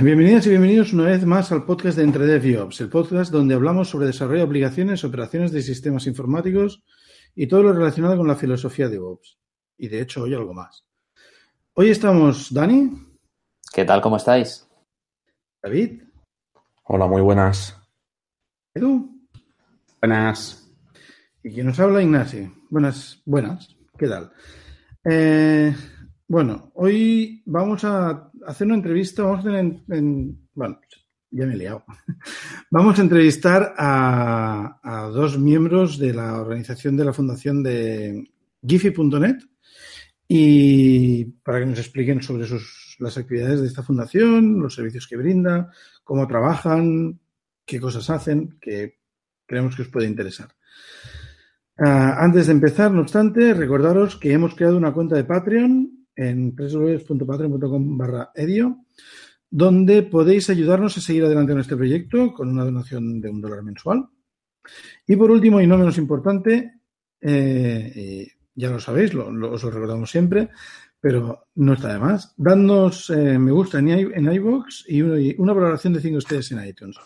Bienvenidas y bienvenidos una vez más al podcast de Entre Dev y Ops, el podcast donde hablamos sobre desarrollo de aplicaciones, operaciones de sistemas informáticos y todo lo relacionado con la filosofía de Ops. Y de hecho, hoy algo más. Hoy estamos Dani. ¿Qué tal? ¿Cómo estáis? David. Hola, muy buenas. Edu. Buenas. Y quien nos habla, Ignacio. Buenas, buenas. ¿Qué tal? Eh, bueno, hoy vamos a hacer una entrevista, vamos a tener en, bueno, ya me he liado. Vamos a entrevistar a, dos miembros de la organización de la fundación de Giphy.net y para que nos expliquen sobre sus, las actividades de esta fundación, los servicios que brinda, cómo trabajan, qué cosas hacen, que creemos que os puede interesar. Ah, antes de empezar, no obstante, recordaros que hemos creado una cuenta de Patreon en www.patreon.com barra edio, donde podéis ayudarnos a seguir adelante en este proyecto con una donación de un dólar mensual. Y por último, y no menos importante, eh, ya lo sabéis, lo, os lo recordamos siempre, pero no está de más. Dadnos eh, me gusta en, en iVoox y una, valoración de 5 estrellas en iTunes.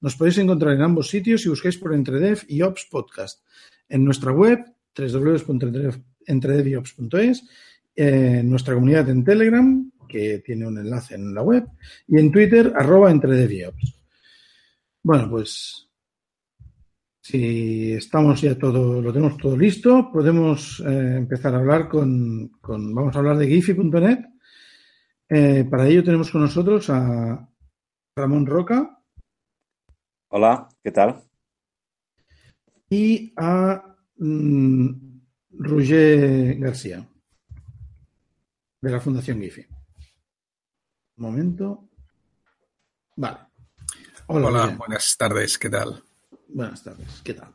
Nos podéis encontrar en ambos sitios si buscáis por Entredev y Ops Podcast. En nuestra web, www.entredevyops.es en nuestra comunidad en Telegram, que tiene un enlace en la web, y en Twitter, arroba entre Bueno, pues si estamos ya todo, lo tenemos todo listo, podemos eh, empezar a hablar con, vamos a hablar de Giphy.net. Eh, para ello tenemos con nosotros a Ramón Roca. Hola, ¿qué tal? Y a mm, Roger García de la Fundación Giphy. Un momento. Vale. Hola, buenas tardes, ¿qué tal? Buenas tardes, ¿qué tal?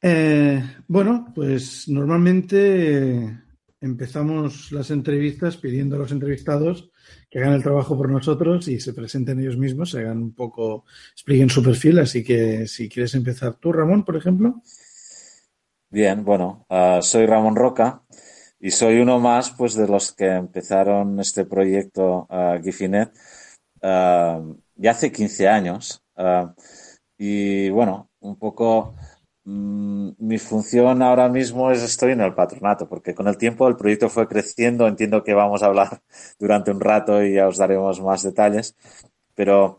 Eh, bueno, pues normalmente empezamos las entrevistas pidiendo a los entrevistados que hagan el trabajo por nosotros y se presenten ellos mismos, se hagan un poco, expliquen su perfil. Así que si quieres empezar tú, Ramón, por ejemplo. Bien, bueno, ah, soy Ramón Roca. Y soy uno más pues de los que empezaron este proyecto uh, Gifinet uh, ya hace 15 años. Uh, y bueno, un poco mm, mi función ahora mismo es estoy en el patronato, porque con el tiempo el proyecto fue creciendo. Entiendo que vamos a hablar durante un rato y ya os daremos más detalles. Pero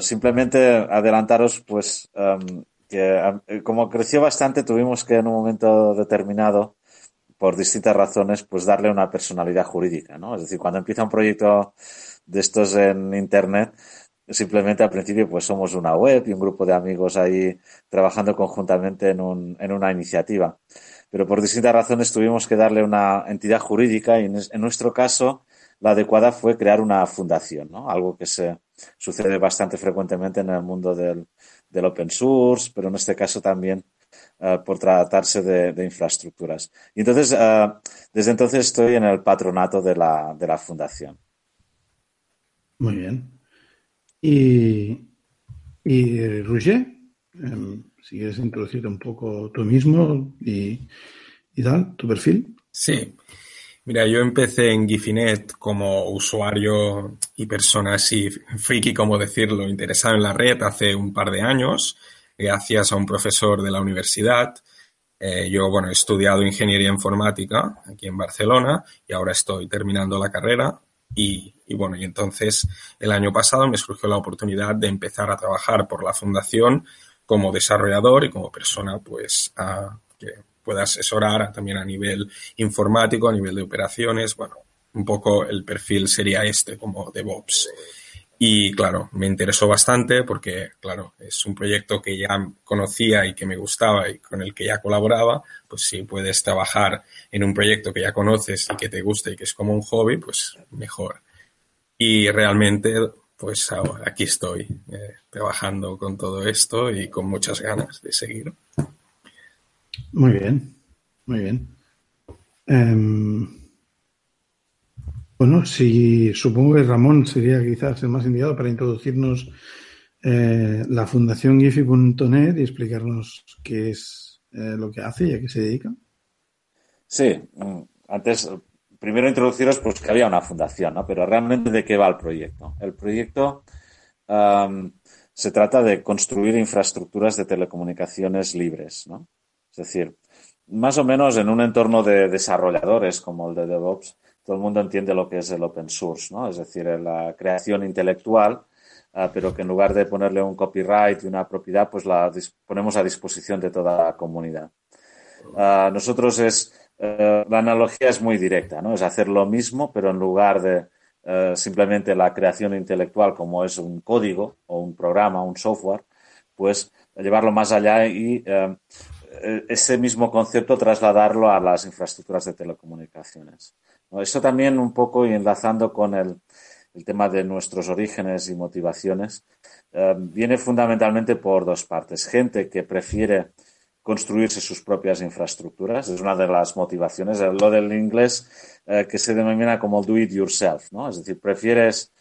simplemente adelantaros pues um, que como creció bastante tuvimos que en un momento determinado por distintas razones, pues darle una personalidad jurídica, ¿no? Es decir, cuando empieza un proyecto de estos en Internet, simplemente al principio pues somos una web y un grupo de amigos ahí trabajando conjuntamente en, un, en una iniciativa. Pero por distintas razones tuvimos que darle una entidad jurídica y en, nuestro caso la adecuada fue crear una fundación, ¿no? Algo que se sucede bastante frecuentemente en el mundo del, del open source, pero en este caso también eh, por tratarse de, infraestructuras. Y entonces, eh, desde entonces estoy en el patronato de la, de la fundación. Muy bien. Y, y Roger, em, si quieres introducirte un poco tú mismo y, y tal, tu perfil. Sí. Mira, yo empecé en Gifinet como usuario y persona así friki, como decirlo, interesado en la red hace un par de años gracias a un profesor de la universidad. Eh, yo, bueno, he estudiado ingeniería informática aquí en Barcelona y ahora estoy terminando la carrera. Y, bueno, y entonces el año pasado me surgió la oportunidad de empezar a trabajar por la fundación como desarrollador y como persona, pues, que pueda asesorar también a nivel informático, a nivel de operaciones. Bueno, un poco el perfil sería este, como DevOps. Y claro, me interesó bastante porque, claro, es un proyecto que ya conocía y que me gustaba y con el que ya colaboraba, pues si puedes trabajar en un proyecto que ya conoces y que te guste y que es como un hobby, pues mejor. Y realmente, pues ahora aquí estoy eh, trabajando con todo esto y con muchas ganas de seguir. Muy bien, muy bien. Em, bueno, si supongo que Ramón sería quizás el más indicado para introducirnos eh, la Fundación Giphy.net y explicarnos qué es eh, lo que hace y a qué se dedica. Sí, mm, antes primero introduciros pues que había una fundación, ¿no? Pero realmente de qué va el proyecto. El proyecto se trata de construir infraestructuras de telecomunicaciones libres, ¿no? Es decir, más o menos en un entorno de desarrolladores como el de DevOps, todo el mundo entiende lo que es el open source, ¿no? Es decir, la creación intelectual, ah, pero que en lugar de ponerle un copyright y una propiedad, pues la ponemos a disposición de toda la comunidad. Ah, nosotros es, eh, la analogía es muy directa, ¿no? Es hacer lo mismo, pero en lugar de eh, simplemente la creación intelectual como es un código o un programa, un software, pues llevarlo más allá y eh, ese mismo concepto trasladarlo a las infraestructuras de telecomunicaciones. Eso también un poco y enlazando con el, tema de nuestros orígenes y motivaciones, viene fundamentalmente por dos partes. Gente que prefiere construirse sus propias infraestructuras. Es una de las motivaciones. Lo del inglés eh, que se denomina como do it yourself, ¿no? Es decir, prefieres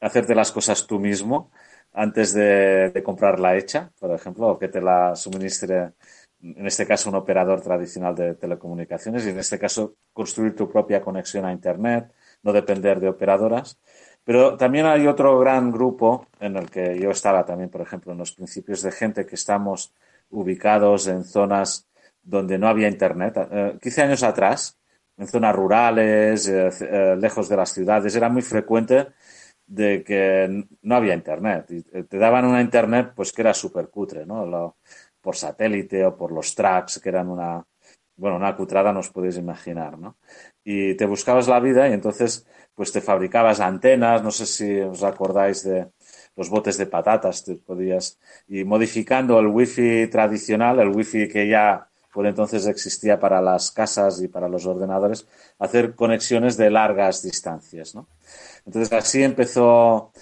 hacerte las cosas tú mismo antes de, comprarla hecha, por ejemplo, o que te la suministre, en este caso, un operador tradicional de telecomunicaciones y en este caso, construir tu propia conexión a Internet, no depender de operadoras. Pero también hay otro gran grupo en el que yo estaba también, por ejemplo, en los principios de gente que estamos ubicados en zonas donde no había Internet. Eh, 15 años atrás, en zonas rurales, eh, eh, lejos de las ciudades, era muy frecuente de que no había Internet. Y eh, te daban una Internet pues que era súper cutre, ¿no? Por satélite o por los tracks, que eran una, bueno, una cutrada no podéis imaginar, ¿no? Y te buscabas la vida y entonces pues te fabricabas antenas, no sé si os acordáis de, los botes de patatas, te podías, y modificando el wifi tradicional, el wifi que ya por entonces existía para las casas y para los ordenadores, hacer conexiones de largas distancias, ¿no? Entonces así empezó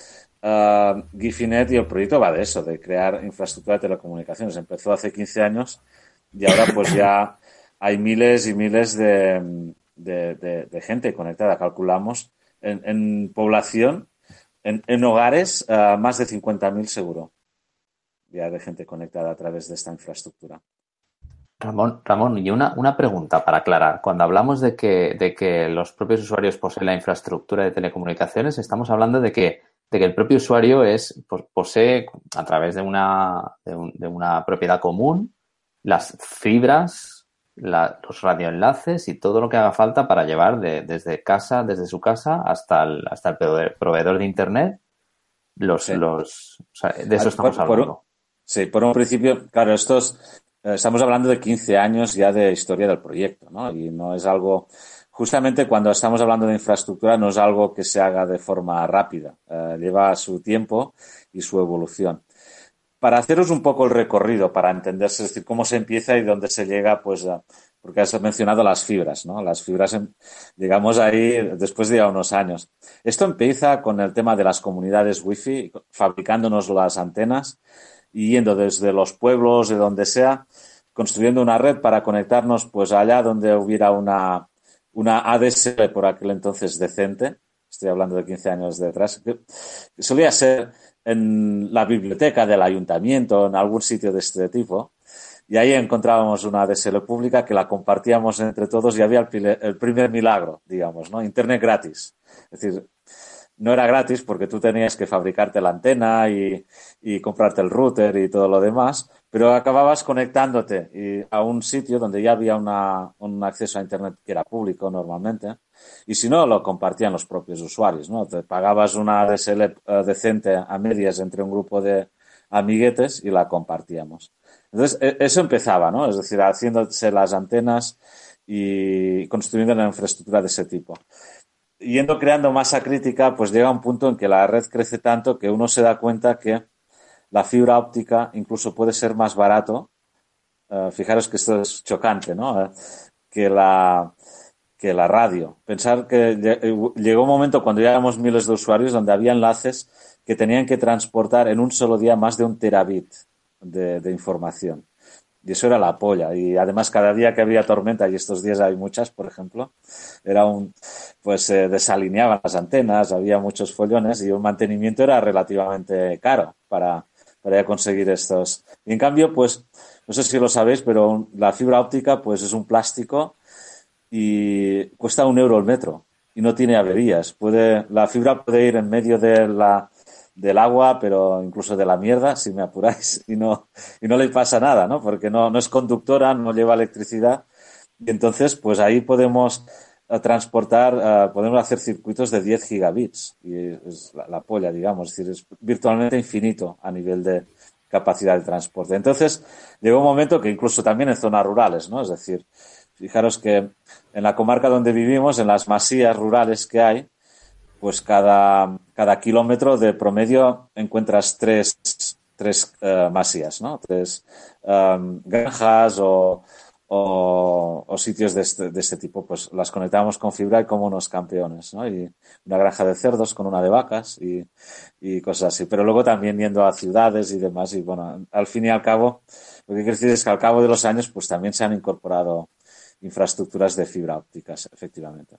uh, Gifinet y el proyecto va de eso, de crear infraestructura de telecomunicaciones. Empezó hace 15 años y ahora pues ya hay miles y miles de, de, gente conectada. Calculamos en, en población en, hogares, uh, más de 50.000 seguro, ya de gente conectada a través de esta infraestructura. Ramón, Ramón, y una, una pregunta para aclarar. Cuando hablamos de que, de que los propios usuarios poseen la infraestructura de telecomunicaciones, estamos hablando de que, de que el propio usuario es, posee, a través de una, de una propiedad común, las fibras los radioenlaces y todo lo que haga falta para llevar desde casa, desde su casa hasta el, hasta el proveedor de internet. Los, los, de eso estamos hablando. sí, por un principio, claro, estos, eh, estamos hablando de 15 años ya de historia del proyecto, ¿no? Y no es algo, justamente cuando estamos hablando de infraestructura, no es algo que se haga de forma rápida. Eh, lleva su tiempo y su evolución para haceros un poco el recorrido, para entenderse, es decir, cómo se empieza y dónde se llega, pues, porque has mencionado las fibras, ¿no? Las fibras, llegamos ahí después de unos años. Esto empieza con el tema de las comunidades wifi, fabricándonos las antenas y yendo desde los pueblos, de donde sea, construyendo una red para conectarnos, pues, allá donde hubiera una, una ADSL por aquel entonces decente. Estoy hablando de 15 años detrás. Que solía ser en la biblioteca del ayuntamiento, en algún sitio de este tipo, y ahí encontrábamos una DSL pública que la compartíamos entre todos y había el, primer milagro, digamos, ¿no? Internet gratis. Es decir, no era gratis porque tú tenías que fabricarte la antena y, comprarte el router y todo lo demás, pero acababas conectándote a un sitio donde ya había un acceso a Internet que era público normalmente y si no, lo compartían los propios usuarios, ¿no? Te pagabas una DSL eh, decente a medias entre un grupo de amiguetes y la compartíamos. Entonces, e, eso empezaba, ¿no? Es decir, haciéndose las antenas y construyendo una infraestructura de ese tipo. Yendo creando masa crítica, pues llega un punto en que la red crece tanto que uno se da cuenta que la fibra óptica incluso puede ser más barato. Eh, fijaros que esto es chocante, ¿no? Eh, que la, que la radio. Pensar que eh, llegó un momento cuando ya éramos miles de usuarios donde había enlaces que tenían que transportar en un solo día más de un terabit de, información. Y eso era la polla. Y además cada día que había tormenta, y estos días hay muchas, por ejemplo, era un, pues se desalineaban las antenas, había muchos follones y un mantenimiento era relativamente caro para, para conseguir estos. Y en cambio, pues, no sé si lo sabéis, pero la fibra óptica, pues es un plástico y cuesta un euro el metro y no tiene averías. Puede, la fibra puede ir en medio de la, del agua, pero incluso de la mierda, si me apuráis, y no, y no le pasa nada, ¿no? Porque no, no es conductora, no lleva electricidad. Y entonces, pues ahí podemos eh, transportar, uh, podemos hacer circuitos de 10 gigabits. Y es la, la, polla, digamos. Es decir, es virtualmente infinito a nivel de capacidad de transporte. Entonces, llegó un momento que incluso también en zonas rurales, ¿no? Es decir, fijaros que en la comarca donde vivimos, en las masías rurales que hay, pues cada, cada kilómetro de promedio encuentras tres, tres uh, masías, ¿no? Tres um, granjas o, o, o, sitios de este, de este tipo, pues las conectamos con fibra y como unos campeones, ¿no? Y una granja de cerdos con una de vacas y, y cosas así. Pero luego también yendo a ciudades y demás. Y bueno, al fin y al cabo, lo que quiero decir es que al cabo de los años, pues también se han incorporado infraestructuras de fibra ópticas, efectivamente.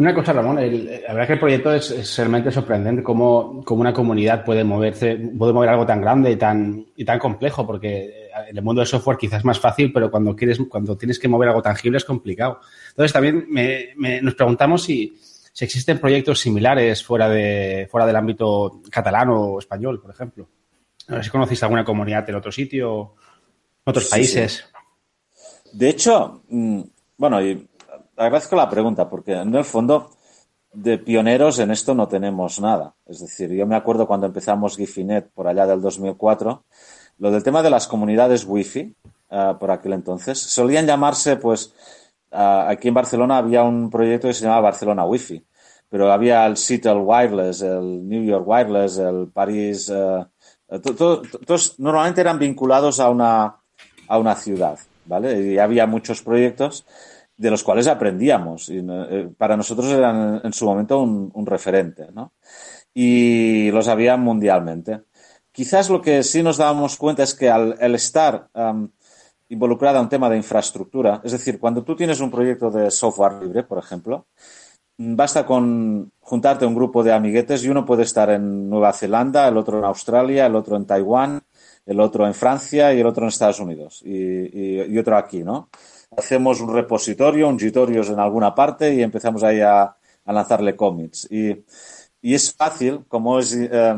Una cosa, Ramón, el, la verdad es que el proyecto es, es realmente sorprendente cómo, cómo, una comunidad puede moverse, puede mover algo tan grande y tan, y tan complejo, porque en el mundo del software quizás es más fácil, pero cuando quieres, cuando tienes que mover algo tangible es complicado. Entonces también me, me, nos preguntamos si, si existen proyectos similares fuera de, fuera del ámbito catalán o español, por ejemplo. No sé si conocéis alguna comunidad en otro sitio, en otros países. Sí. De hecho, mm, bueno, y agradezco la pregunta porque en el fondo de pioneros en esto no tenemos nada. Es decir, yo me acuerdo cuando empezamos Gifinet por allá del 2004, lo del tema de las comunidades Wi-Fi uh, por aquel entonces solían llamarse, pues, uh, aquí en Barcelona había un proyecto que se llamaba Barcelona Wi-Fi, pero había el Seattle Wireless, el New York Wireless, el París, uh, todos normalmente eran vinculados a una, a una ciudad, ¿vale? Y había muchos proyectos de los cuales aprendíamos. Y, eh, para nosotros eran en su momento un, referente, ¿no? Y los había mundialmente. Quizás lo que sí nos dábamos cuenta es que al, estar um, involucrada un tema de infraestructura, es decir, cuando tú tienes un proyecto de software libre, por ejemplo, basta con juntarte un grupo de amiguetes y uno puede estar en Nueva Zelanda, el otro en Australia, el otro en Taiwán, el otro en Francia y el otro en Estados Unidos y, y otro aquí, ¿no? Hacemos un repositorio, un Gitorios en alguna parte y empezamos ahí a, a lanzarle commits. Y, es fácil, como es eh,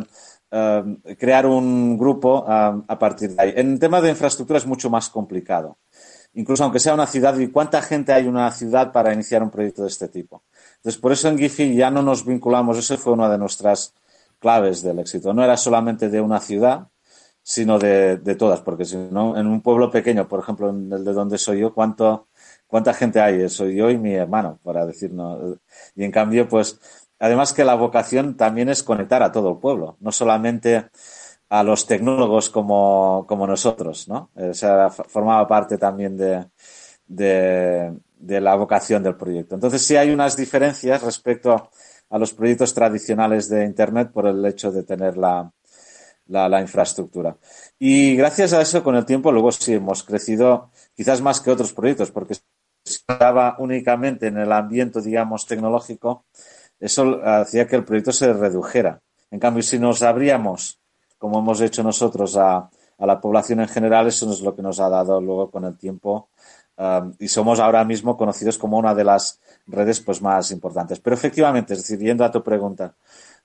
eh, crear un grupo eh, a partir de ahí. En tema de infraestructura es mucho más complicado. Incluso aunque sea una ciudad, ¿y cuánta gente hay en una ciudad para iniciar un proyecto de este tipo? Entonces, por eso en Giphy ya no nos vinculamos, eso fue una de nuestras claves del éxito. No era solamente de una ciudad, sino de, de, todas, porque si no, en un pueblo pequeño, por ejemplo, en el de donde soy yo, ¿cuánto, ¿cuánta gente hay? Soy yo y mi hermano, para decirnos. Y en cambio, pues, además que la vocación también es conectar a todo el pueblo, no solamente a los tecnólogos como, como nosotros, ¿no? O sea, formaba parte también de, de, de la vocación del proyecto. Entonces, sí hay unas diferencias respecto a los proyectos tradicionales de Internet por el hecho de tener la, la, infraestructura. Y gracias a eso, con el tiempo, luego sí hemos crecido quizás más que otros proyectos, porque si estaba únicamente en el ambiente, digamos, tecnológico, eso hacía que el proyecto se redujera. En cambio, si nos abríamos, como hemos hecho nosotros, a, a la población en general, eso es lo que nos ha dado luego con el tiempo. Um, y somos ahora mismo conocidos como una de las redes pues, más importantes. Pero efectivamente, es decir, yendo a tu pregunta,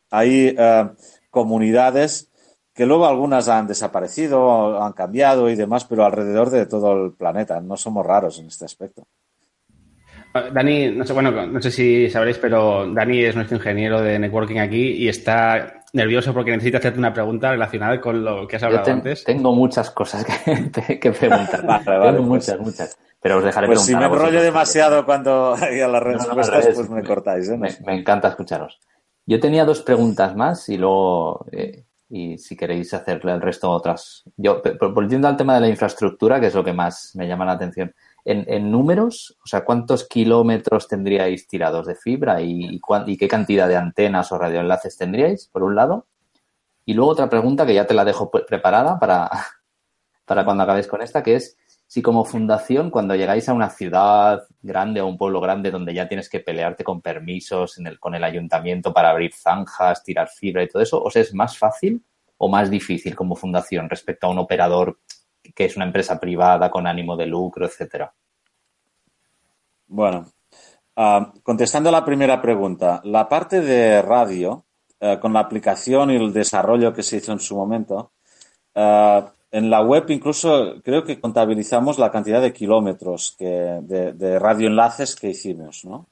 hay uh, comunidades que luego algunas han desaparecido, han cambiado y demás, pero alrededor de todo el planeta. No somos raros en este aspecto. Dani, no sé, bueno, no sé si sabréis, pero Dani es nuestro ingeniero de networking aquí y está nervioso porque necesita hacerte una pregunta relacionada con lo que has hablado te, antes. Tengo muchas cosas que, que preguntar. vale, vale, tengo pues, muchas, muchas. Pero os dejaré pues preguntar. Si me enrollo demasiado cuando hay a las respuestas, no, no, pues me, me cortáis. ¿eh? Me, me, encanta escucharos. Yo tenía dos preguntas más y luego eh, y si queréis hacerle el resto otras. Yo, volviendo al tema de la infraestructura, que es lo que más me llama la atención, en, en números, o sea, ¿cuántos kilómetros tendríais tirados de fibra y, y, y, qué cantidad de antenas o radioenlaces tendríais, por un lado? Y luego otra pregunta que ya te la dejo preparada para, para cuando acabéis con esta, que es si como fundación, cuando llegáis a una ciudad grande o un pueblo grande donde ya tienes que pelearte con permisos con el ayuntamiento para abrir zanjas, tirar fibra y todo eso, ¿os es más fácil o más difícil como fundación respecto a un operador que es una empresa privada con ánimo de lucro, etcétera? Bueno, ah, contestando a la primera pregunta, la parte de radio, eh, con la aplicación y el desarrollo que se hizo en su momento, eh, en la web incluso creo que contabilizamos la cantidad de kilómetros que, de, de radioenlaces que hicimos, ¿no?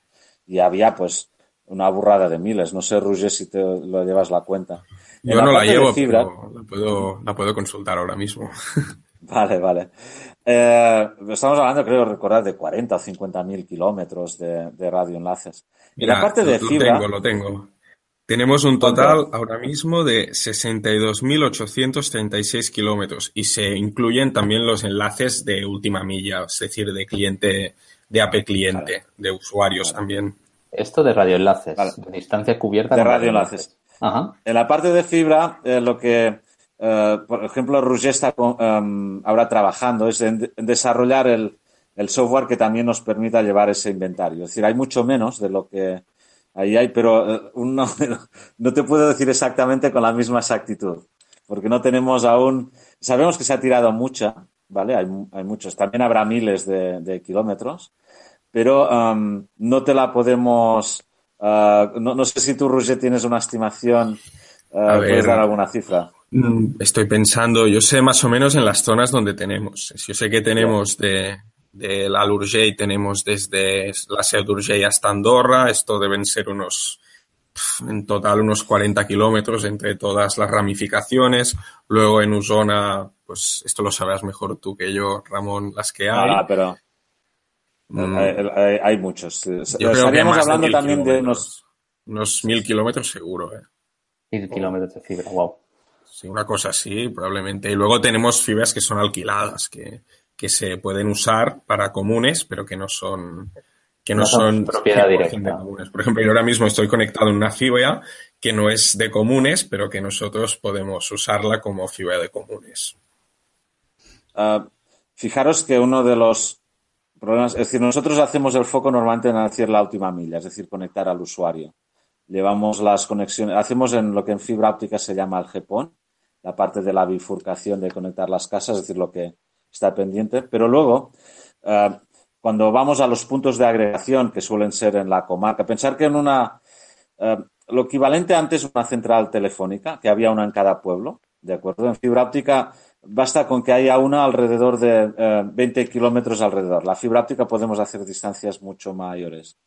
Y había pues una burrada de miles. No sé, Roger, si te lo llevas la cuenta. Yo no la llevo, pero la puedo, la puedo consultar ahora mismo. Vale, vale. Eh, estamos hablando, creo recordar, de 40 o 50 mil kilómetros de, de radioenlaces. Y la parte de fibra. Lo tengo, lo tengo. Tenemos un total ahora mismo de 62.836 kilómetros y se incluyen también los enlaces de última milla, es decir, de cliente, de AP cliente, de usuarios también. Esto de radioenlaces, de distancia cubierta. De radioenlaces. Ajá. En la parte de fibra, eh, lo que, eh, por ejemplo, Roger está em, ahora trabajando es en, desarrollar el, el, software que también nos permita llevar ese inventario. Es decir, hay mucho menos de lo que ahí hay, pero eh, no, no te puedo decir exactamente con la misma exactitud, porque no tenemos aún, sabemos que se ha tirado mucha, ¿vale? Hay, hay muchos, también habrá miles de, de kilómetros, pero um, no te la podemos. Uh, no, no, sé si tú, Roger, tienes una estimación. Uh, ¿Puedes dar alguna cifra? Mm, estoy pensando, yo sé más o menos en las zonas donde tenemos. Yo sé que tenemos de, de la Lurgey, tenemos desde la Seu d'Urgell hasta Andorra. Esto deben ser unos, en total, unos 40 kilómetros entre todas las ramificaciones. Luego en Usona, pues esto lo sabrás mejor tú que yo, Ramón, las que hay. Ah, pero Mm. Hay, hay, muchos. Estaríamos hablando también de unos... Unos mil kilómetros seguro, ¿eh? Mil kilómetros de fibra, wow. Sí, una cosa así, probablemente. Y luego tenemos fibras que son alquiladas, que, que se pueden usar para comunes, pero que no son que no, son, propiedad directa. Comunes. Por ejemplo, yo ahora mismo estoy conectado en una fibra que no es de comunes, pero que nosotros podemos usarla como fibra de comunes. Uh, fijaros que uno de los es decir, nosotros hacemos el foco normalmente en hacer la última milla, es decir, conectar al usuario. Llevamos las conexiones, hacemos en lo que en fibra óptica se llama el GPON, la parte de la bifurcación de conectar las casas, es decir, lo que está pendiente. Pero luego, eh, cuando vamos a los puntos de agregación que suelen ser en la comarca, pensar que en una, eh, lo equivalente antes una central telefónica, que había una en cada pueblo, ¿de acuerdo? En fibra óptica basta con que haya una alrededor de eh, 20 kilómetros alrededor. La fibra óptica podemos hacer distancias mucho mayores.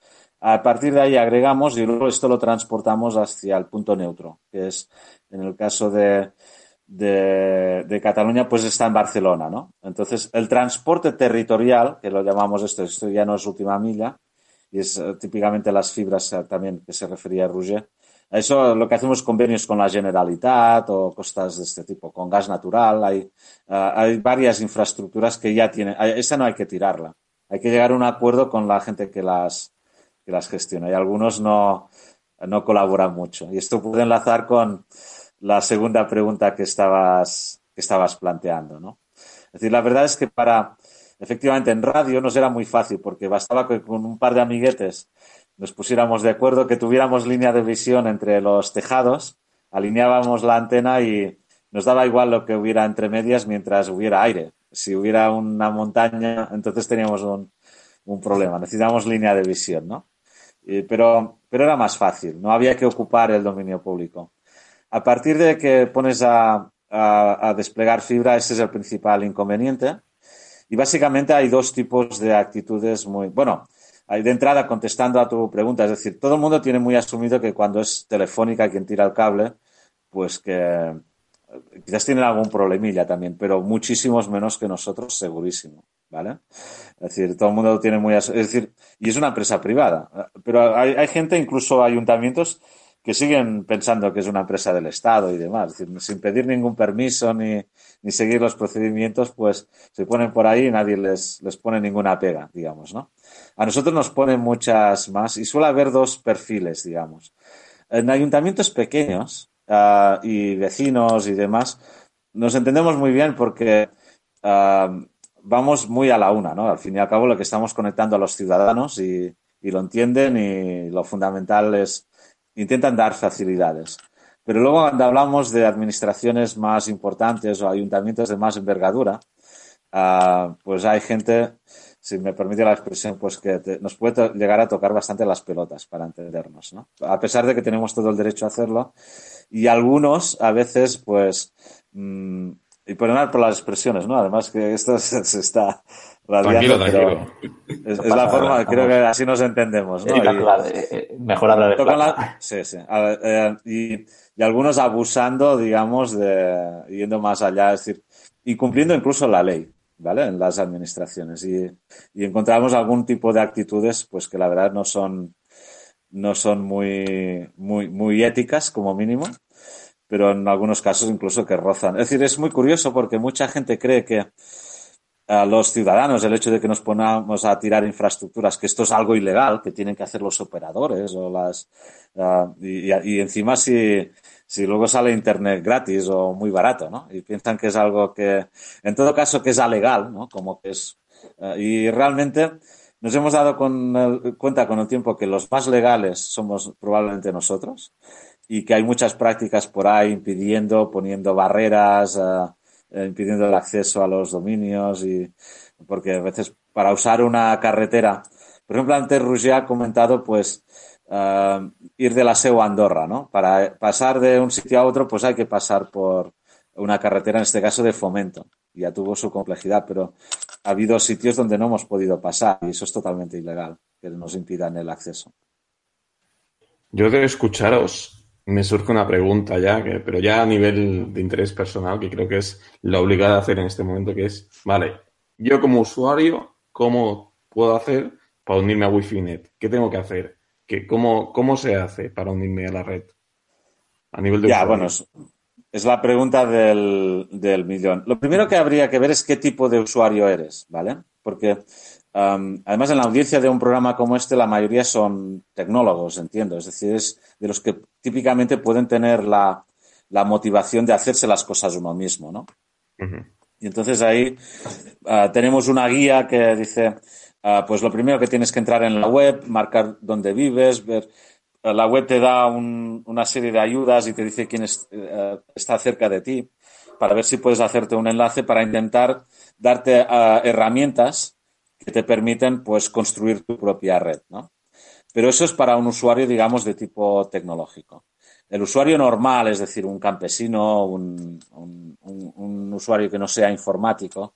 A partir de ahí agregamos y luego esto lo transportamos hacia el punto neutro, que es en el caso de, de, Cataluña, pues está en Barcelona, ¿no? Entonces, el transporte territorial, que lo llamamos esto, esto ya no es última milla, y es eh, típicamente las fibras eh, también que se refería a eso lo que hacemos convenios con la Generalitat o costas de este tipo, con gas natural. Hay, uh, hay varias infraestructuras que ya tienen. Esa no hay que tirarla. Hay que llegar a un acuerdo con la gente que las, que las gestiona. Y algunos no, no colaboran mucho. Y esto puede enlazar con la segunda pregunta que estabas, que estabas planteando, ¿no? Es decir, la verdad es que para, efectivamente, en radio nos era muy fácil porque bastaba que con un par de amiguetes nos pusiéramos de acuerdo, que tuviéramos línea de visión entre los tejados, alineábamos la antena y nos daba igual lo que hubiera entre medias mientras hubiera aire. Si hubiera una montaña, entonces teníamos un, un problema. Necesitábamos línea de visión, ¿no? Y, pero, pero era más fácil, no había que ocupar el dominio público. A partir de que pones a, a, desplegar fibra, ese es el principal inconveniente. Y básicamente hay dos tipos de actitudes muy, bueno, de entrada, contestando a tu pregunta, es decir, todo el mundo tiene muy asumido que cuando es telefónica quien tira el cable, pues que eh, quizás tienen algún problemilla también, pero muchísimos menos que nosotros, segurísimo, ¿vale? Es decir, todo el mundo tiene muy... Es decir, y es una empresa privada, pero hay, hay gente, incluso ayuntamientos, que siguen pensando que es una empresa del Estado y demás. Sin pedir ningún permiso ni, ni seguir los procedimientos, pues se ponen por ahí y nadie les, les pone ninguna pega, digamos, ¿no? A nosotros nos ponen muchas más y suele haber dos perfiles, digamos. En ayuntamientos pequeños uh, y vecinos y demás, nos entendemos muy bien porque uh, vamos muy a la una, ¿no? Al fin y al cabo, lo que estamos conectando a los ciudadanos y, y lo entienden y lo fundamental es intentan dar facilidades. Pero luego cuando hablamos de administraciones más importantes o ayuntamientos de más envergadura, uh, pues hay gente, si me permite la expresión, pues que nos puede llegar a tocar bastante las pelotas para entendernos, ¿no? A pesar de que tenemos todo el derecho a hacerlo. Y algunos, a veces, pues, mmm, y perdonad por las expresiones, ¿no? Además que esto se, está radiando, tranquilo, tranquilo. es, la forma, creo que así nos entendemos, ¿no? Eh, eh, mejor hablar de la, Sí, sí. Eh, y, y, algunos abusando, digamos, de yendo más allá, es decir, y cumpliendo incluso la ley, ¿vale? En las administraciones. Y, y encontramos algún tipo de actitudes, pues que la verdad no son, no son muy, muy, muy éticas, como mínimo pero en algunos casos incluso que rozan. Es decir, es muy curioso porque mucha gente cree que a los ciudadanos el hecho de que nos pongamos a tirar infraestructuras, que esto es algo ilegal, que tienen que hacer los operadores o las uh, y, y, encima si, si luego sale internet gratis o muy barato, ¿no? Y piensan que es algo que, en todo caso, que es alegal, ¿no? Como que es uh, y realmente nos hemos dado con el, cuenta con el tiempo que los más legales somos probablemente nosotros y que hay muchas prácticas por ahí impidiendo, poniendo barreras, uh, impidiendo el acceso a los dominios y porque a veces para usar una carretera, por ejemplo, antes Roger ha comentado pues uh, ir de la SEO a Andorra, ¿no? Para pasar de un sitio a otro pues hay que pasar por una carretera, en este caso de fomento. Ya tuvo su complejidad, pero ha habido sitios donde no hemos podido pasar y eso es totalmente ilegal, que nos impidan el acceso. Yo de escucharos me surge una pregunta ya, que, pero ya a nivel de interés personal, que creo que es la obligada a hacer en este momento, que es, vale, yo como usuario, ¿cómo puedo hacer para unirme a Wi-Fi Net? ¿Qué tengo que hacer? ¿Qué, cómo, ¿Cómo se hace para unirme a la red? A nivel de... Ya, bueno, es, es, la pregunta del, del millón. Lo primero que habría que ver es qué tipo de usuario eres, ¿vale? Porque Um, además, en la audiencia de un programa como este, la mayoría son tecnólogos, entiendo. Es decir, es de los que típicamente pueden tener la, la motivación de hacerse las cosas uno mismo, ¿no? Y entonces ahí uh, tenemos una guía que dice, uh, pues lo primero que tienes que entrar en la web, marcar dónde vives, ver. Uh, la web te da un, una serie de ayudas y te dice quién es, está cerca de ti para ver si puedes hacerte un enlace para intentar darte herramientas que te permiten pues construir tu propia red, ¿no? Pero eso es para un usuario, digamos, de tipo tecnológico. El usuario normal, es decir, un campesino, un, un, un, usuario que no sea informático,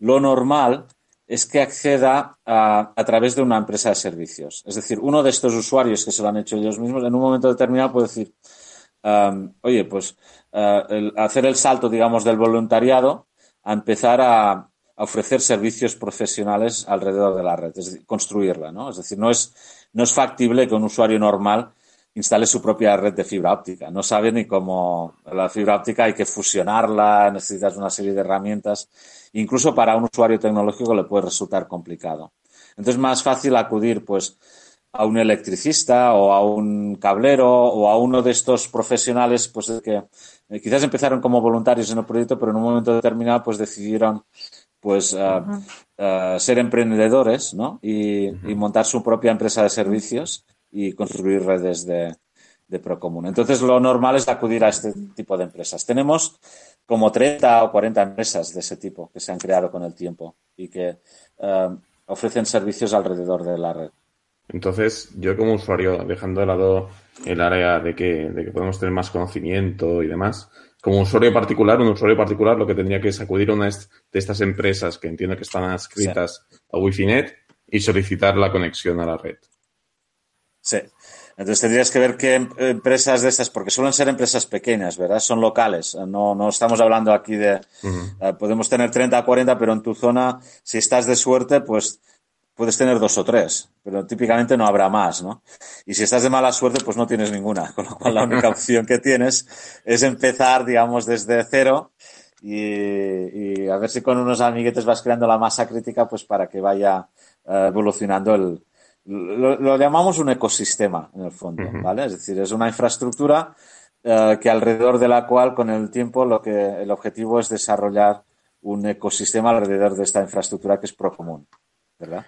lo normal es que acceda a, través de una empresa de servicios. Es decir, uno de estos usuarios que se lo han hecho ellos mismos, en un momento determinado puede decir, oye, pues uh, hacer el salto, digamos, del voluntariado a empezar a, a ofrecer servicios profesionales alrededor de la red, es decir, construirla, ¿no? Es decir, no es, no es factible que un usuario normal instale su propia red de fibra óptica. No sabe ni cómo la fibra óptica hay que fusionarla, necesitas una serie de herramientas. Incluso para un usuario tecnológico le puede resultar complicado. Entonces es más fácil acudir, pues, a un electricista o a un cablero o a uno de estos profesionales, pues, que eh, quizás empezaron como voluntarios en el proyecto, pero en un momento determinado, pues, decidieron pues uh, uh, ser emprendedores ¿no? y, y, montar su propia empresa de servicios y construir redes de, de Procomún. Entonces, lo normal es acudir a este tipo de empresas. Tenemos como 30 o 40 empresas de ese tipo que se han creado con el tiempo y que uh, ofrecen servicios alrededor de la red. Entonces, yo como usuario, dejando de lado el área de que, de que podemos tener más conocimiento y demás, como usuario particular, un usuario particular lo que tendría que es acudir a una de estas empresas que entiendo que están adscritas sí. a Wi-Fi Net y solicitar la conexión a la red. Sí. Entonces tendrías que ver qué em-, empresas de estas, porque suelen ser empresas pequeñas, ¿verdad? Son locales. No, no estamos hablando aquí de. Uh -huh. uh, podemos tener 30 o 40, pero en tu zona, si estás de suerte, pues puedes tener dos o tres, pero típicamente no habrá más, ¿no? Y si estás de mala suerte, pues no tienes ninguna, con lo cual la única opción que tienes es empezar, digamos, desde cero y, y, a ver si con unos amiguetes vas creando la masa crítica, pues para que vaya uh, evolucionando el... Lo, lo, llamamos un ecosistema, en el fondo. ¿vale? Es decir, es una infraestructura uh, que alrededor de la cual, con el tiempo, lo que el objetivo es desarrollar un ecosistema alrededor de esta infraestructura que es Procomún, ¿verdad?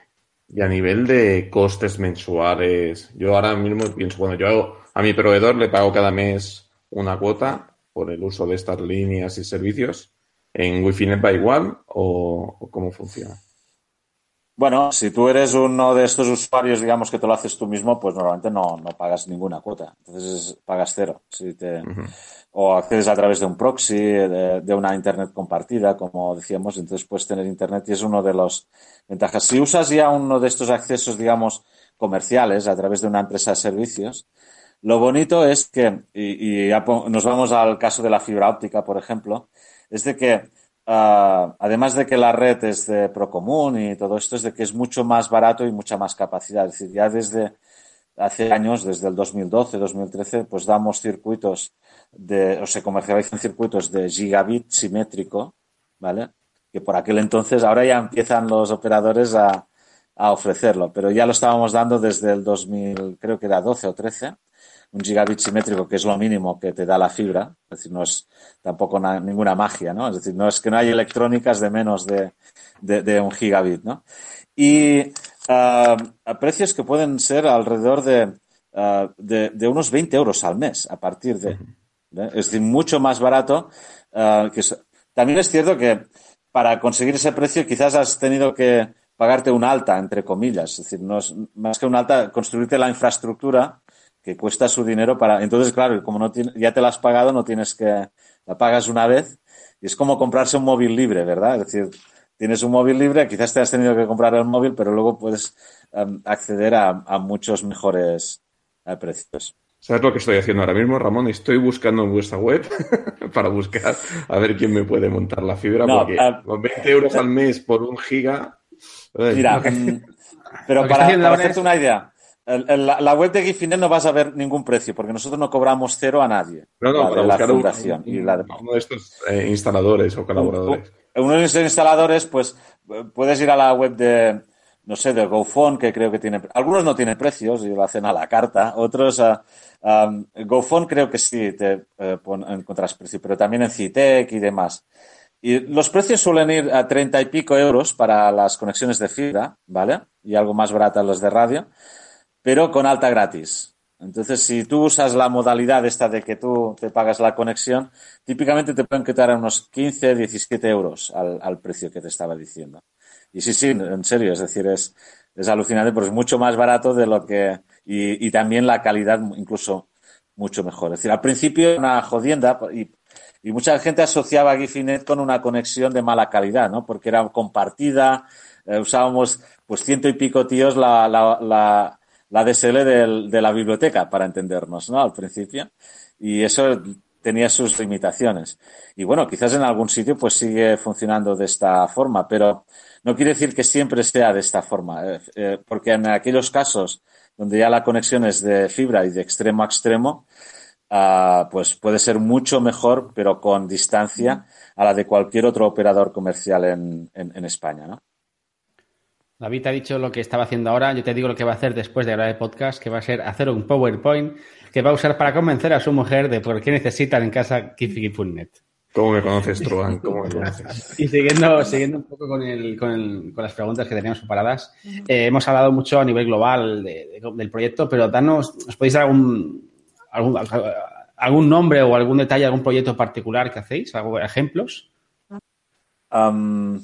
Y a nivel de costes mensuales, yo ahora mismo pienso, bueno, yo a mi proveedor le pago cada mes una cuota por el uso de estas líneas y servicios. ¿En Wi-Fi Net va igual o cómo funciona? Bueno, si tú eres uno de estos usuarios, digamos que te lo haces tú mismo, pues normalmente no, no pagas ninguna cuota. Entonces pagas cero. Si te, O accedes a través de un proxy, de, de, una internet compartida, como decíamos, entonces puedes tener internet y es uno de los ventajas. Si usas ya uno de estos accesos, digamos, comerciales a través de una empresa de servicios, lo bonito es que, y, y ya nos vamos al caso de la fibra óptica, por ejemplo, es de que Uh, además de que la red es de Procomún y todo esto, es de que es mucho más barato y mucha más capacidad. Es decir, ya desde hace años, desde el 2012, 2013, pues damos circuitos de, o se comercializan circuitos de gigabit simétrico, ¿vale? Que por aquel entonces, ahora ya empiezan los operadores a, a ofrecerlo, pero ya lo estábamos dando desde el 2000, creo que era 12 o 13 un gigabit simétrico, que es lo mínimo que te da la fibra, es decir, no es tampoco ninguna magia, ¿no? Es decir, no es que no hay electrónicas de menos de, de, de un gigabit, ¿no? Y uh, a precios que pueden ser alrededor de, uh, de, de, unos 20 euros al mes a partir de, ¿eh? es decir, mucho más barato. Uh, que es, también es cierto que para conseguir ese precio quizás has tenido que pagarte un alta, entre comillas. Es decir, no es más que un alta, construirte la infraestructura que cuesta su dinero para. Entonces, claro, como no tiene, ya te la has pagado, no tienes que. La pagas una vez y es como comprarse un móvil libre, ¿verdad? Es decir, tienes un móvil libre, quizás te has tenido que comprar el móvil, pero luego puedes um, acceder a, a, muchos mejores uh, precios. ¿Sabes lo que estoy haciendo ahora mismo, Ramón? Estoy buscando en vuestra web para buscar a ver quién me puede montar la fibra, no, porque uh, con 20 euros al mes por un giga. Mira, pero para, para hacerte una idea, la, la, web de Gifinet no vas a ver ningún precio, porque nosotros no cobramos cero a nadie. No, no, para buscar fundación un, y la de... uno de estos eh, instaladores o colaboradores. Uno de estos instaladores, pues puedes ir a la web de, no sé, de GoFone, que creo que tiene. Algunos no tienen precios y lo hacen a la carta. Otros, uh, um, GoFone creo que sí te uh, pon, encuentras precio, pero también en Citec y demás. Y los precios suelen ir a treinta y pico euros para las conexiones de fibra, ¿vale? Y algo más baratas las de radio pero con alta gratis. Entonces, si tú usas la modalidad esta de que tú te pagas la conexión, típicamente te pueden quitar unos 15, 17 euros al, al precio que te estaba diciendo. Y sí, sí, en serio, es decir, es, es alucinante, pero es mucho más barato de lo que, y, y también la calidad incluso mucho mejor. Es decir, al principio una jodienda y, y mucha gente asociaba Gifinet con una conexión de mala calidad, ¿no? Porque era compartida, eh, usábamos pues ciento y pico tíos la, la, la la DSL del, de la biblioteca, para entendernos, ¿no? Al principio. Y eso tenía sus limitaciones. Y bueno, quizás en algún sitio pues sigue funcionando de esta forma, pero no quiere decir que siempre sea de esta forma, eh, eh, porque en aquellos casos donde ya la conexión es de fibra y de extremo a extremo, uh, pues puede ser mucho mejor, pero con distancia a la de cualquier otro operador comercial en, en, en España, ¿no? David ha dicho lo que estaba haciendo ahora, yo te digo lo que va a hacer después de grabar el podcast, que va a ser hacer un PowerPoint que va a usar para convencer a su mujer de por qué necesitan en casa Kifiki.net. ¿Cómo me conoces, Truan? ¿Cómo me conoces? Y siguiendo, siguiendo un poco con, el, con, el, con las preguntas que teníamos preparadas, eh, hemos hablado mucho a nivel global de, de, del proyecto, pero danos, ¿os podéis dar algún, algún, algún nombre o algún detalle, algún proyecto particular que hacéis? ¿Ejemplos? Um,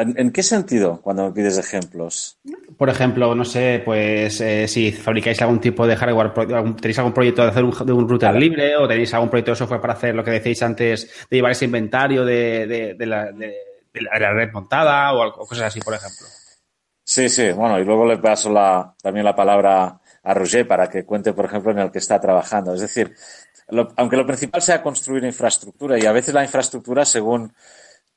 ¿En, ¿En, qué sentido cuando me pides ejemplos? Por ejemplo, no sé, pues eh, si fabricáis algún tipo de hardware, tenéis algún proyecto de hacer un, de un router libre o tenéis algún proyecto de software para hacer lo que decíais antes de llevar ese inventario de, de, de, la, red montada o, algo, cosas así, por ejemplo. Sí, sí, bueno, y luego le paso la, también la palabra a Roger para que cuente, por ejemplo, en el que está trabajando. Es decir, lo, aunque lo principal sea construir infraestructura y a veces la infraestructura, según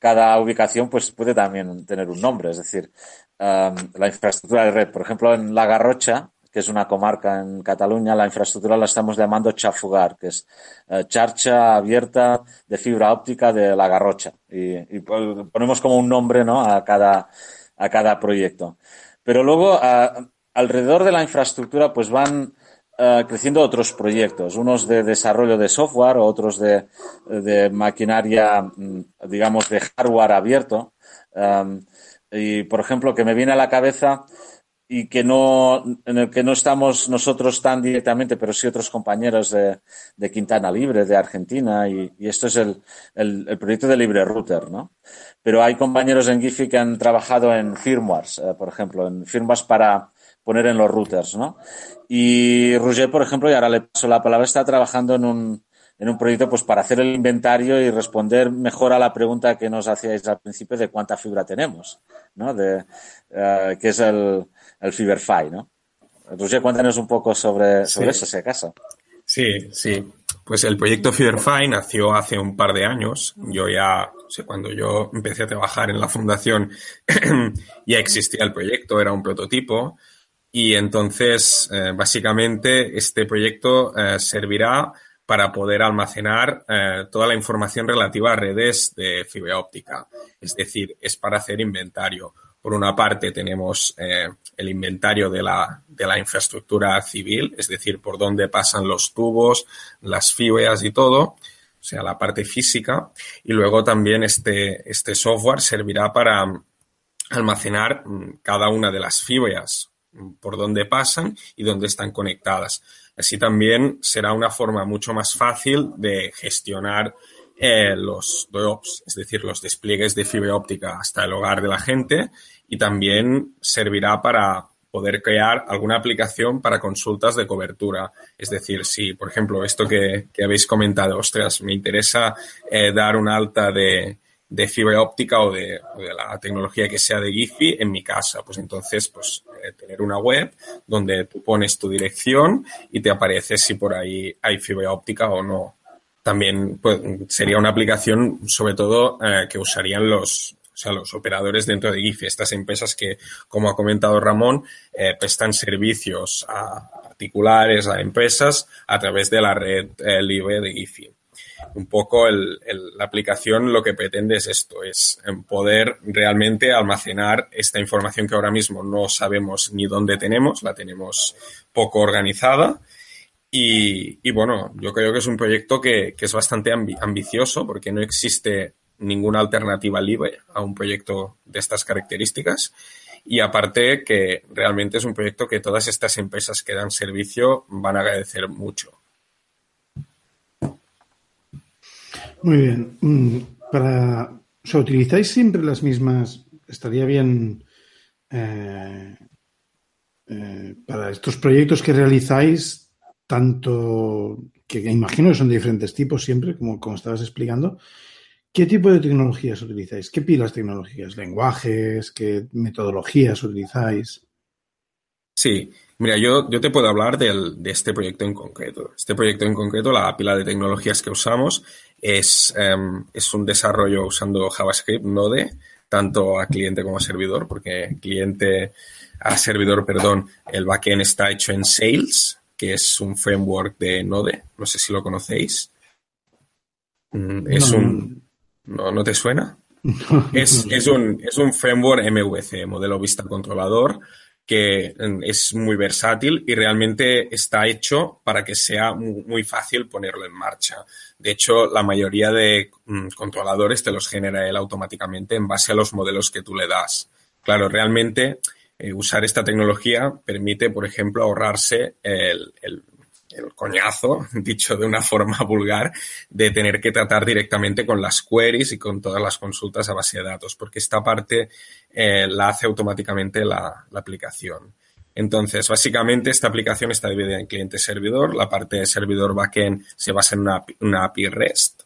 cada ubicación pues puede también tener un nombre, es decir, la infraestructura de red. Por ejemplo, en La Garrocha, que es una comarca en Cataluña, la infraestructura la estamos llamando Chafugar, que es uh, charcha abierta de fibra óptica de La Garrocha. Y, ponemos como un nombre ¿no? a, cada, a cada proyecto. Pero luego, alrededor de la infraestructura, pues van uh, creciendo otros proyectos, unos de desarrollo de software, otros de, de maquinaria, mm, digamos, de hardware abierto. Um, y, por ejemplo, que me viene a la cabeza, y que no, en el que no estamos nosotros tan directamente, pero sí otros compañeros de, de Quintana Libre, de Argentina, y, y esto es el, el, el, proyecto de Libre Router, ¿no? Pero hay compañeros en Giphy que han trabajado en firmwares, eh, por ejemplo, en firmwares para poner en los routers, ¿no? Y Roger, por ejemplo, y ahora le paso la palabra, está trabajando en un, en un proyecto pues para hacer el inventario y responder mejor a la pregunta que nos hacíais al principio de cuánta fibra tenemos, ¿no? De, uh, que es el, el Fiberfi, ¿no? Roger, cuéntanos un poco sobre, sobre sí. eso, si acaso. Sí, sí. Pues el proyecto Fiberfi nació hace un par de años. Yo ya, o sea, cuando yo empecé a trabajar en la fundación, ya existía el proyecto, era un prototipo. Y entonces, eh, básicamente, este proyecto eh, servirá para poder almacenar eh, toda la información relativa a redes de fibra óptica. Es decir, es para hacer inventario. Por una parte tenemos el inventario de la, de la infraestructura civil, es decir, por dónde pasan los tubos, las fibras y todo, o sea, la parte física. Y luego también este, este software servirá para almacenar mm, cada una de las fibras, por dónde pasan y dónde están conectadas. Así también será una forma mucho más fácil de gestionar eh, los drops, es decir, los despliegues de fibra óptica hasta el hogar de la gente y también servirá para poder crear alguna aplicación para consultas de cobertura. Es decir, si, por ejemplo, esto que, que habéis comentado, ostras, me interesa eh, dar un alta de, de fibra óptica o de, la tecnología que sea de Giphy en mi casa. Pues entonces, pues eh, tener una web donde tú pones tu dirección y te aparece si por ahí hay fibra óptica o no. También pues, sería una aplicación, sobre todo, eh, que usarían los, o sea, los operadores dentro de Giphy, estas empresas que, como ha comentado Ramón, eh, prestan servicios a particulares, a empresas, a través de la red libre de Giphy un poco la aplicación lo que pretende es esto, es poder realmente almacenar esta información que ahora mismo no sabemos ni dónde tenemos, la tenemos poco organizada. Y, bueno, yo creo que es un proyecto que, es bastante ambi ambicioso porque no existe ninguna alternativa libre a un proyecto de estas características. Y aparte que realmente es un proyecto que todas estas empresas que dan servicio van a agradecer mucho. Muy bien. Mm, para, ¿utilizáis siempre las mismas? Estaría bien eh, eh, para estos proyectos que realizáis, tanto que, imagino que son de diferentes tipos siempre, como, como estabas explicando. ¿Qué tipo de tecnologías utilizáis? ¿Qué pilas tecnológicas? ¿Lenguajes? ¿Qué metodologías utilizáis? Sí, mira, yo, yo te puedo hablar del, de este proyecto en concreto. Este proyecto en concreto, la pila de tecnologías que usamos es, um, es un desarrollo usando JavaScript Node, tanto a cliente como a servidor, porque cliente a servidor, perdón, el backend está hecho en Sales, que es un framework de Node. No sé si lo conocéis. Mm, es no. un. ¿No, ¿No te suena? es, es, un, es un framework MVC, modelo vista controlador, que es muy versátil y realmente está hecho para que sea muy fácil ponerlo en marcha. De hecho, la mayoría de mm, controladores te los genera él automáticamente en base a los modelos que tú le das. Claro, realmente eh, usar esta tecnología permite, por ejemplo, ahorrarse el, coñazo, dicho de una forma vulgar, de tener que tratar directamente con las queries y con todas las consultas a base de datos, porque esta parte eh, la hace automáticamente la, aplicación. Entonces, básicamente, esta aplicación está dividida en cliente-servidor. La parte de servidor backend se basa en una, API REST,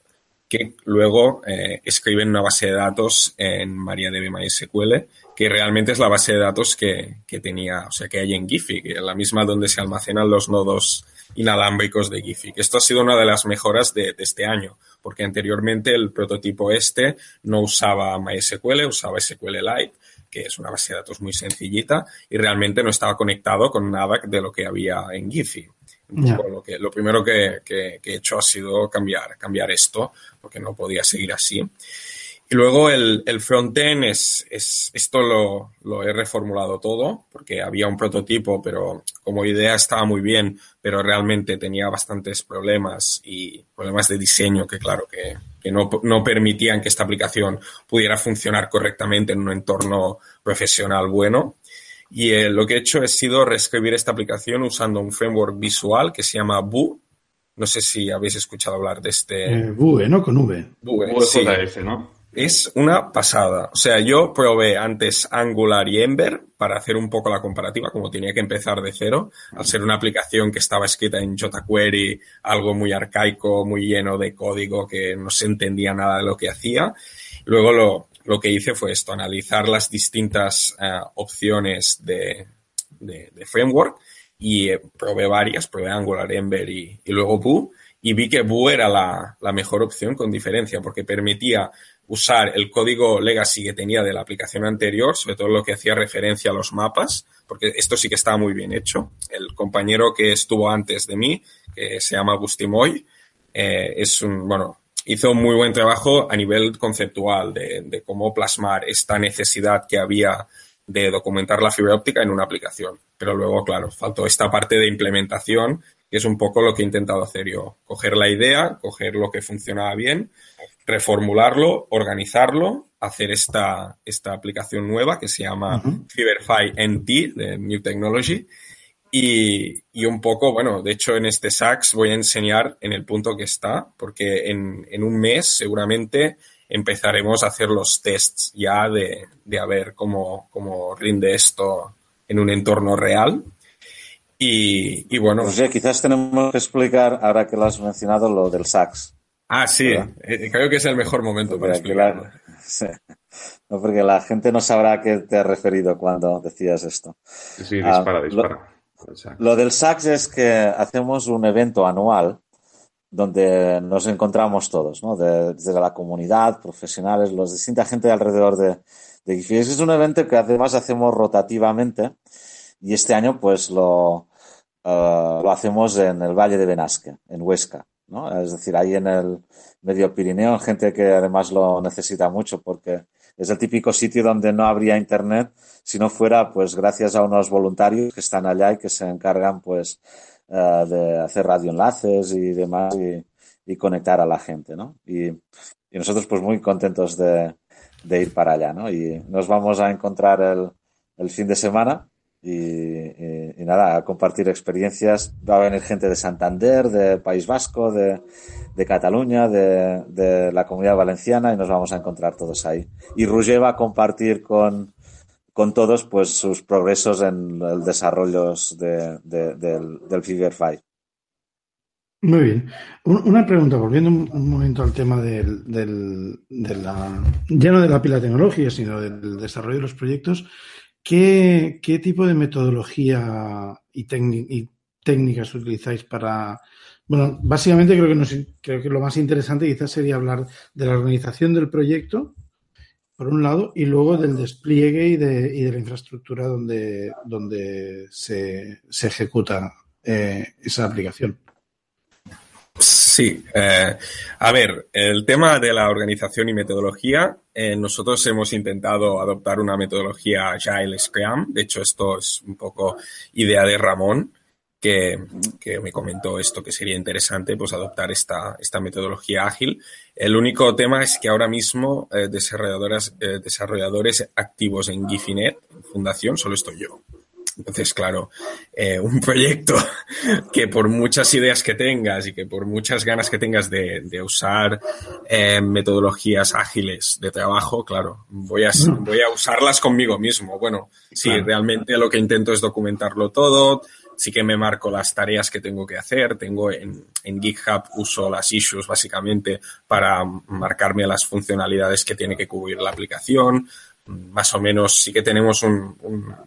que luego eh, escribe en una base de datos en MariaDB MySQL, que realmente es la base de datos que, que tenía, o sea, que hay en Giphy, que es la misma donde se almacenan los nodos inalámbricos de Giphy. Esto ha sido una de las mejoras de, de, este año, porque anteriormente el prototipo este no usaba MySQL, usaba SQLite, que es una base de datos muy sencillita, y realmente no estaba conectado con nada de lo que había en Giphy. Yeah. Lo, que, lo primero que, que, que, he hecho ha sido cambiar, cambiar esto, porque no podía seguir así. Y luego el, el frontend es, es, esto lo, lo, he reformulado todo, porque había un prototipo, pero como idea estaba muy bien, pero realmente tenía bastantes problemas y problemas de diseño que claro, que, que no, no permitían que esta aplicación pudiera funcionar correctamente en un entorno profesional bueno. Y eh, lo que he hecho ha sido reescribir esta aplicación usando un framework visual que se llama Vue. No sé si habéis escuchado hablar de este. Eh, Vue, ¿no? Con V. Vue, Vue sí. JS, ¿no? Es una pasada. O sea, yo probé antes Angular y Ember para hacer un poco la comparativa, como tenía que empezar de cero, al ser una aplicación que estaba escrita en jQuery, algo muy arcaico, muy lleno de código que no se entendía nada de lo que hacía. Luego lo, lo que hice fue esto, analizar las distintas eh, opciones de, de- de framework y eh, probé varias, probé Angular, Ember y, y luego Vue y vi que Vue era la, la mejor opción con diferencia porque permitía usar el código legacy que tenía de la aplicación anterior, sobre todo lo que hacía referencia a los mapas, porque esto sí que estaba muy bien hecho. El compañero que estuvo antes de mí, que se llama Bustimoy, eh, es un, bueno, hizo un muy buen trabajo a nivel conceptual de cómo plasmar esta necesidad que había de documentar la fibra óptica en una aplicación. Pero luego, claro, faltó esta parte de implementación, que es un poco lo que he intentado hacer yo. Coger la idea, coger lo que funcionaba bien, reformularlo, organizarlo, hacer esta, esta aplicación nueva que se llama Fiberfy NT de New Technology. Y, y un poco, bueno, de hecho en este SAX voy a enseñar en el punto que está, porque en, en un mes seguramente empezaremos a hacer los tests ya de, de a ver cómo, cómo rinde esto en un entorno real. Y, y bueno, Roger, quizás tenemos que explicar, ahora que lo has mencionado, lo del sax. ah, sí, ¿verdad? eh, creo que es el mejor momento para aquí la- explicarlo. sí. No, porque la gente no sabrá a qué te has referido cuando decías esto. Sí, Ah, dispara, lo- dispara. Exacto. Lo del SAX es que hacemos un evento anual donde nos encontramos todos, ¿no? De- desde la comunidad, profesionales, los distinta gente alrededor de, de. Es un evento que además hacemos rotativamente y este año pues lo, eh, lo hacemos en el Valle de Benasque, en Huesca, ¿no? Es decir, ahí en el medio Pirineo, gente que además lo necesita mucho porque es el típico sitio donde no habría internet si no fuera pues gracias a unos voluntarios que están allá y que se encargan pues eh, de hacer radioenlaces y demás y, y conectar a la gente, ¿no? Y, y nosotros pues muy contentos de, de ir para allá, ¿no? Y nos vamos a encontrar el, el fin de semana y, nada, a compartir experiencias. Va a venir gente de Santander, de País Vasco, de, de Cataluña, de, de la comunidad valenciana y nos vamos a encontrar todos ahí. Y Roger va a compartir con, con todos pues sus progresos en el desarrollo de, de- del, del Fiverr Muy bien. Un- Una pregunta, volviendo un, momento al tema del, del- de la, ya de la pila tecnología, sino del desarrollo de los proyectos. ¿Qué, tipo de metodología y, y técnicas utilizáis para... Bueno, básicamente creo que, nos, creo que lo más interesante quizás sería hablar de la organización del proyecto, por un lado, y luego del despliegue y de, y de la infraestructura donde, donde se, se ejecuta eh, esa aplicación. Sí, eh, a ver, el tema de la organización y metodología, eh, nosotros hemos intentado adoptar una metodología Agile Scrum, de hecho esto es un poco idea de Ramón, que, que me comentó esto que sería interesante, pues adoptar esta, esta metodología ágil. El único tema es que ahora mismo eh, desarrolladoras, eh, desarrolladores activos en Gifinet, Fundación, solo estoy yo. Entonces, claro, eh, un proyecto que por muchas ideas que tengas y que por muchas ganas que tengas de, de usar eh, metodologías ágiles de trabajo, claro, voy a, voy a usarlas conmigo mismo. Bueno, sí, Claro. realmente lo que intento es documentarlo todo, sí que me marco las tareas que tengo que hacer, tengo en, en GitHub uso las issues básicamente para marcarme las funcionalidades que tiene que cubrir la aplicación, más o menos sí que tenemos un,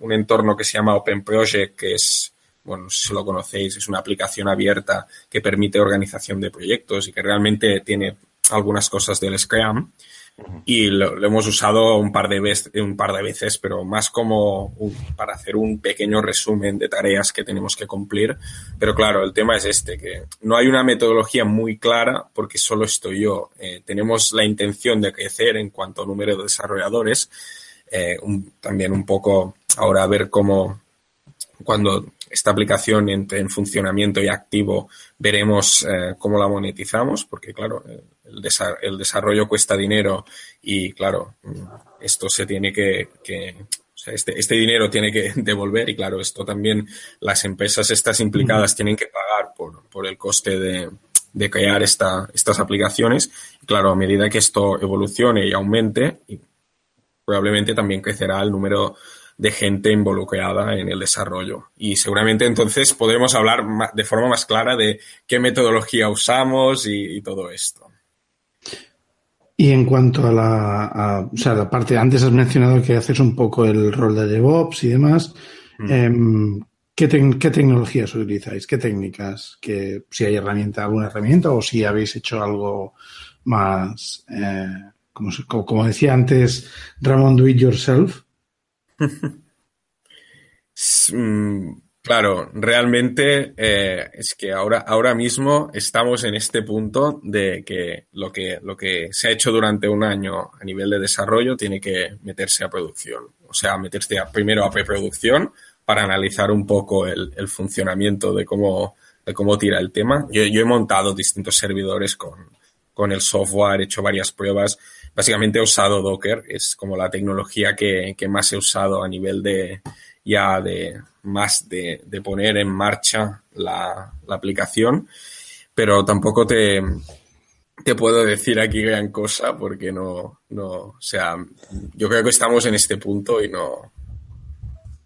un, entorno que se llama Open Project, que es, bueno, si lo conocéis, es una aplicación abierta que permite organización de proyectos y que realmente tiene algunas cosas del Scrum. Y lo, hemos usado un par de veces, un par de veces, pero más como para hacer un pequeño resumen de tareas que tenemos que cumplir. Pero claro, el tema es este, que no hay una metodología muy clara porque solo estoy yo. Eh, tenemos la intención de crecer en cuanto a número de desarrolladores. Eh, también un poco ahora a ver cómo cuando esta aplicación entre en funcionamiento y activo veremos eh, cómo la monetizamos, porque claro, el, desa el, desarrollo cuesta dinero y claro, esto se tiene que, que sea, este, este dinero tiene que devolver y claro, esto también las empresas estas implicadas tienen que pagar por, por el coste de, de crear esta, estas aplicaciones. Y claro, a medida que esto evolucione y aumente, probablemente también crecerá el número de gente involucrada en el desarrollo. Y seguramente entonces podremos hablar de forma más clara de qué metodología usamos y, todo esto. Y en cuanto a la, o sea, la parte, antes has mencionado que haces un poco el rol de DevOps y demás. Mm. Em, ¿qué, ¿qué, tecnologías utilizáis? ¿Qué técnicas? que si hay herramienta, alguna herramienta o si habéis hecho algo más, eh, como, como, decía antes Ramón, do it yourself? Mm, claro, realmente eh, es que ahora, ahora mismo estamos en este punto de que lo, que lo que se ha hecho durante un año a nivel de desarrollo tiene que meterse a producción. O sea, meterse primero a preproducción para analizar un poco el, funcionamiento de cómo, de cómo tira el tema. Yo, he montado distintos servidores con, con el software, he hecho varias pruebas básicamente he usado Docker, es como la tecnología que, más he usado a nivel de ya de más de, poner en marcha la, aplicación, pero tampoco te, te puedo decir aquí gran cosa porque no, no, o sea, yo creo que estamos en este punto y no,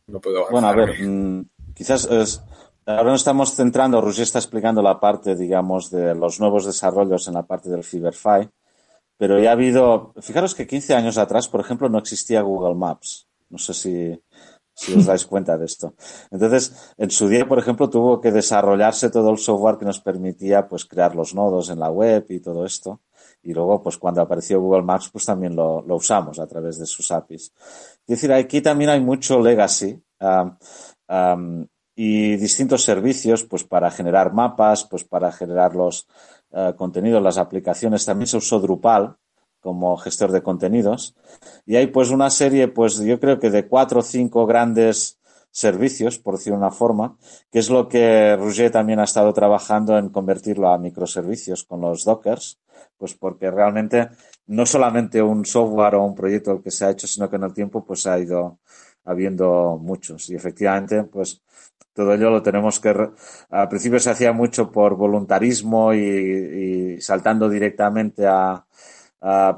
no puedo Bueno, a ver, mm, quizás ahora nos estamos centrando, Roger está explicando la parte, digamos, de los nuevos desarrollos en la parte del Fiberfy pero ya ha habido, fijaros que 15 años atrás, por ejemplo, no existía Google Maps. No sé si, si os dais cuenta de esto. Entonces, en su día, por ejemplo, tuvo que desarrollarse todo el software que nos permitía pues crear los nodos en la web y todo esto. Y luego, pues cuando apareció Google Maps, pues también lo, lo usamos a través de sus APIs. Es decir, aquí también hay mucho legacy y distintos servicios, pues para generar mapas, pues para generar los, eh, contenidos, las aplicaciones, también se usó Drupal como gestor de contenidos. Y hay pues una serie, pues yo creo que de cuatro o cinco grandes servicios, por decirlo de una forma, que es lo que Roger también ha estado trabajando en convertirlo a microservicios con los Dockers, pues porque realmente no solamente un software o un proyecto que se ha hecho, sino que en el tiempo pues ha ido habiendo muchos. Y efectivamente, pues todo ello lo tenemos que. Al principio se hacía mucho por voluntarismo y, saltando directamente a,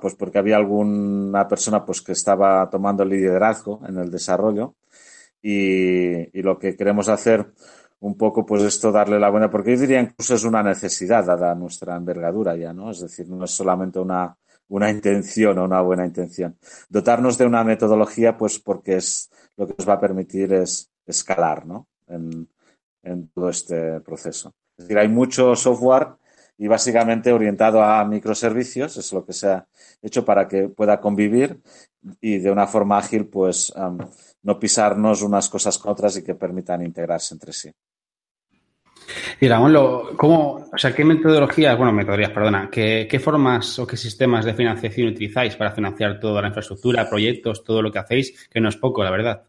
Pues porque había alguna persona pues que estaba tomando el liderazgo en el desarrollo. Y, lo que queremos hacer un poco, pues esto darle la buena, porque yo diría incluso es una necesidad dada nuestra envergadura ya, ¿no? Es decir, no es solamente una, una intención o una buena intención. Dotarnos de una metodología, pues porque es lo que nos va a permitir es escalar, ¿no? En, todo este proceso. Es decir, hay mucho software y básicamente orientado a microservicios, es lo que se ha hecho para que pueda convivir y de una forma ágil, pues no pisarnos unas cosas con otras y que permitan integrarse entre sí. Y Ramón, ¿cómo, o sea, ¿qué metodologías, bueno, metodologías, perdona, ¿qué, qué, formas o qué sistemas de financiación utilizáis para financiar toda la infraestructura, proyectos, todo lo que hacéis? Que no es poco, la verdad.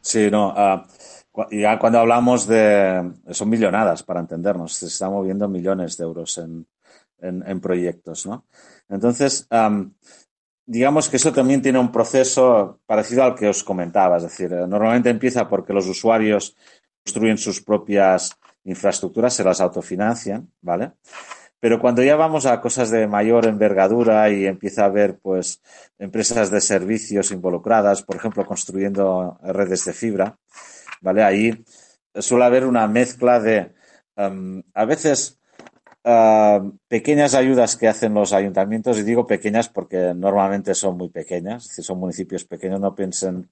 Sí, no. Uh, ya cuando hablamos de. Son millonadas, para entendernos. Se están moviendo millones de euros en, en, proyectos, ¿no? Entonces, digamos que eso también tiene un proceso parecido al que os comentaba. Es decir, normalmente empieza porque los usuarios construyen sus propias infraestructuras, se las autofinancian, ¿vale? Pero cuando ya vamos a cosas de mayor envergadura y empieza a haber, pues, empresas de servicios involucradas, por ejemplo, construyendo redes de fibra, ¿vale? Ahí suele haber una mezcla de, um, a veces, uh, pequeñas ayudas que hacen los ayuntamientos, y digo pequeñas porque normalmente son muy pequeñas, si son municipios pequeños, no, piensen,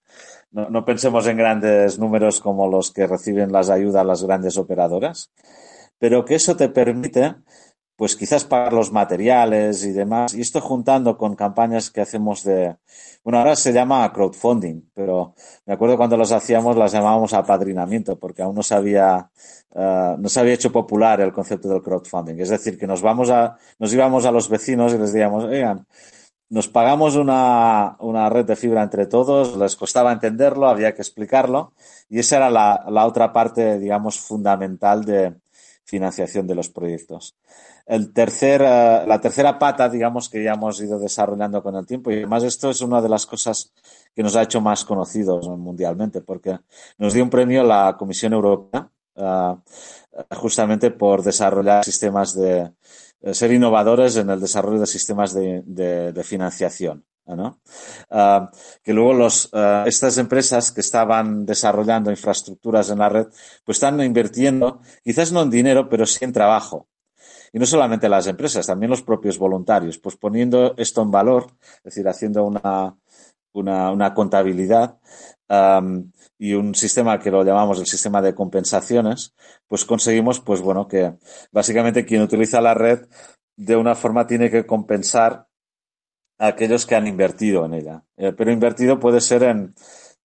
no, no pensemos en grandes números como los que reciben las ayudas las grandes operadoras, pero que eso te permite pues quizás pagar los materiales y demás. Y esto juntando con campañas que hacemos de, bueno, ahora se llama crowdfunding, pero me acuerdo cuando los hacíamos las llamábamos apadrinamiento, porque aún no se había, uh, no se había hecho popular el concepto del crowdfunding. Es decir, que nos vamos a, nos íbamos a los vecinos y les decíamos, oigan, nos pagamos una, una red de fibra entre todos, les costaba entenderlo, había que explicarlo, y esa era la, la otra parte, digamos, fundamental de, financiación de los proyectos. El tercer, eh, la tercera pata, digamos, que ya hemos ido desarrollando con el tiempo, y además esto es una de las cosas que nos ha hecho más conocidos mundialmente, porque nos dio un premio la Comisión Europea eh, justamente por desarrollar sistemas de ser innovadores en el desarrollo de sistemas de financiación. Ah, que luego ah, estas empresas que estaban desarrollando infraestructuras en la red, pues están invirtiendo, quizás no en dinero, pero sí en trabajo. Y no solamente las empresas, también los propios voluntarios, pues poniendo esto en valor, es decir, haciendo una, una, una contabilidad y un sistema que lo llamamos el sistema de compensaciones, pues conseguimos, pues bueno, que básicamente quien utiliza la red de una forma tiene que compensar aquellos que han invertido en ella. Eh, pero invertido puede ser en,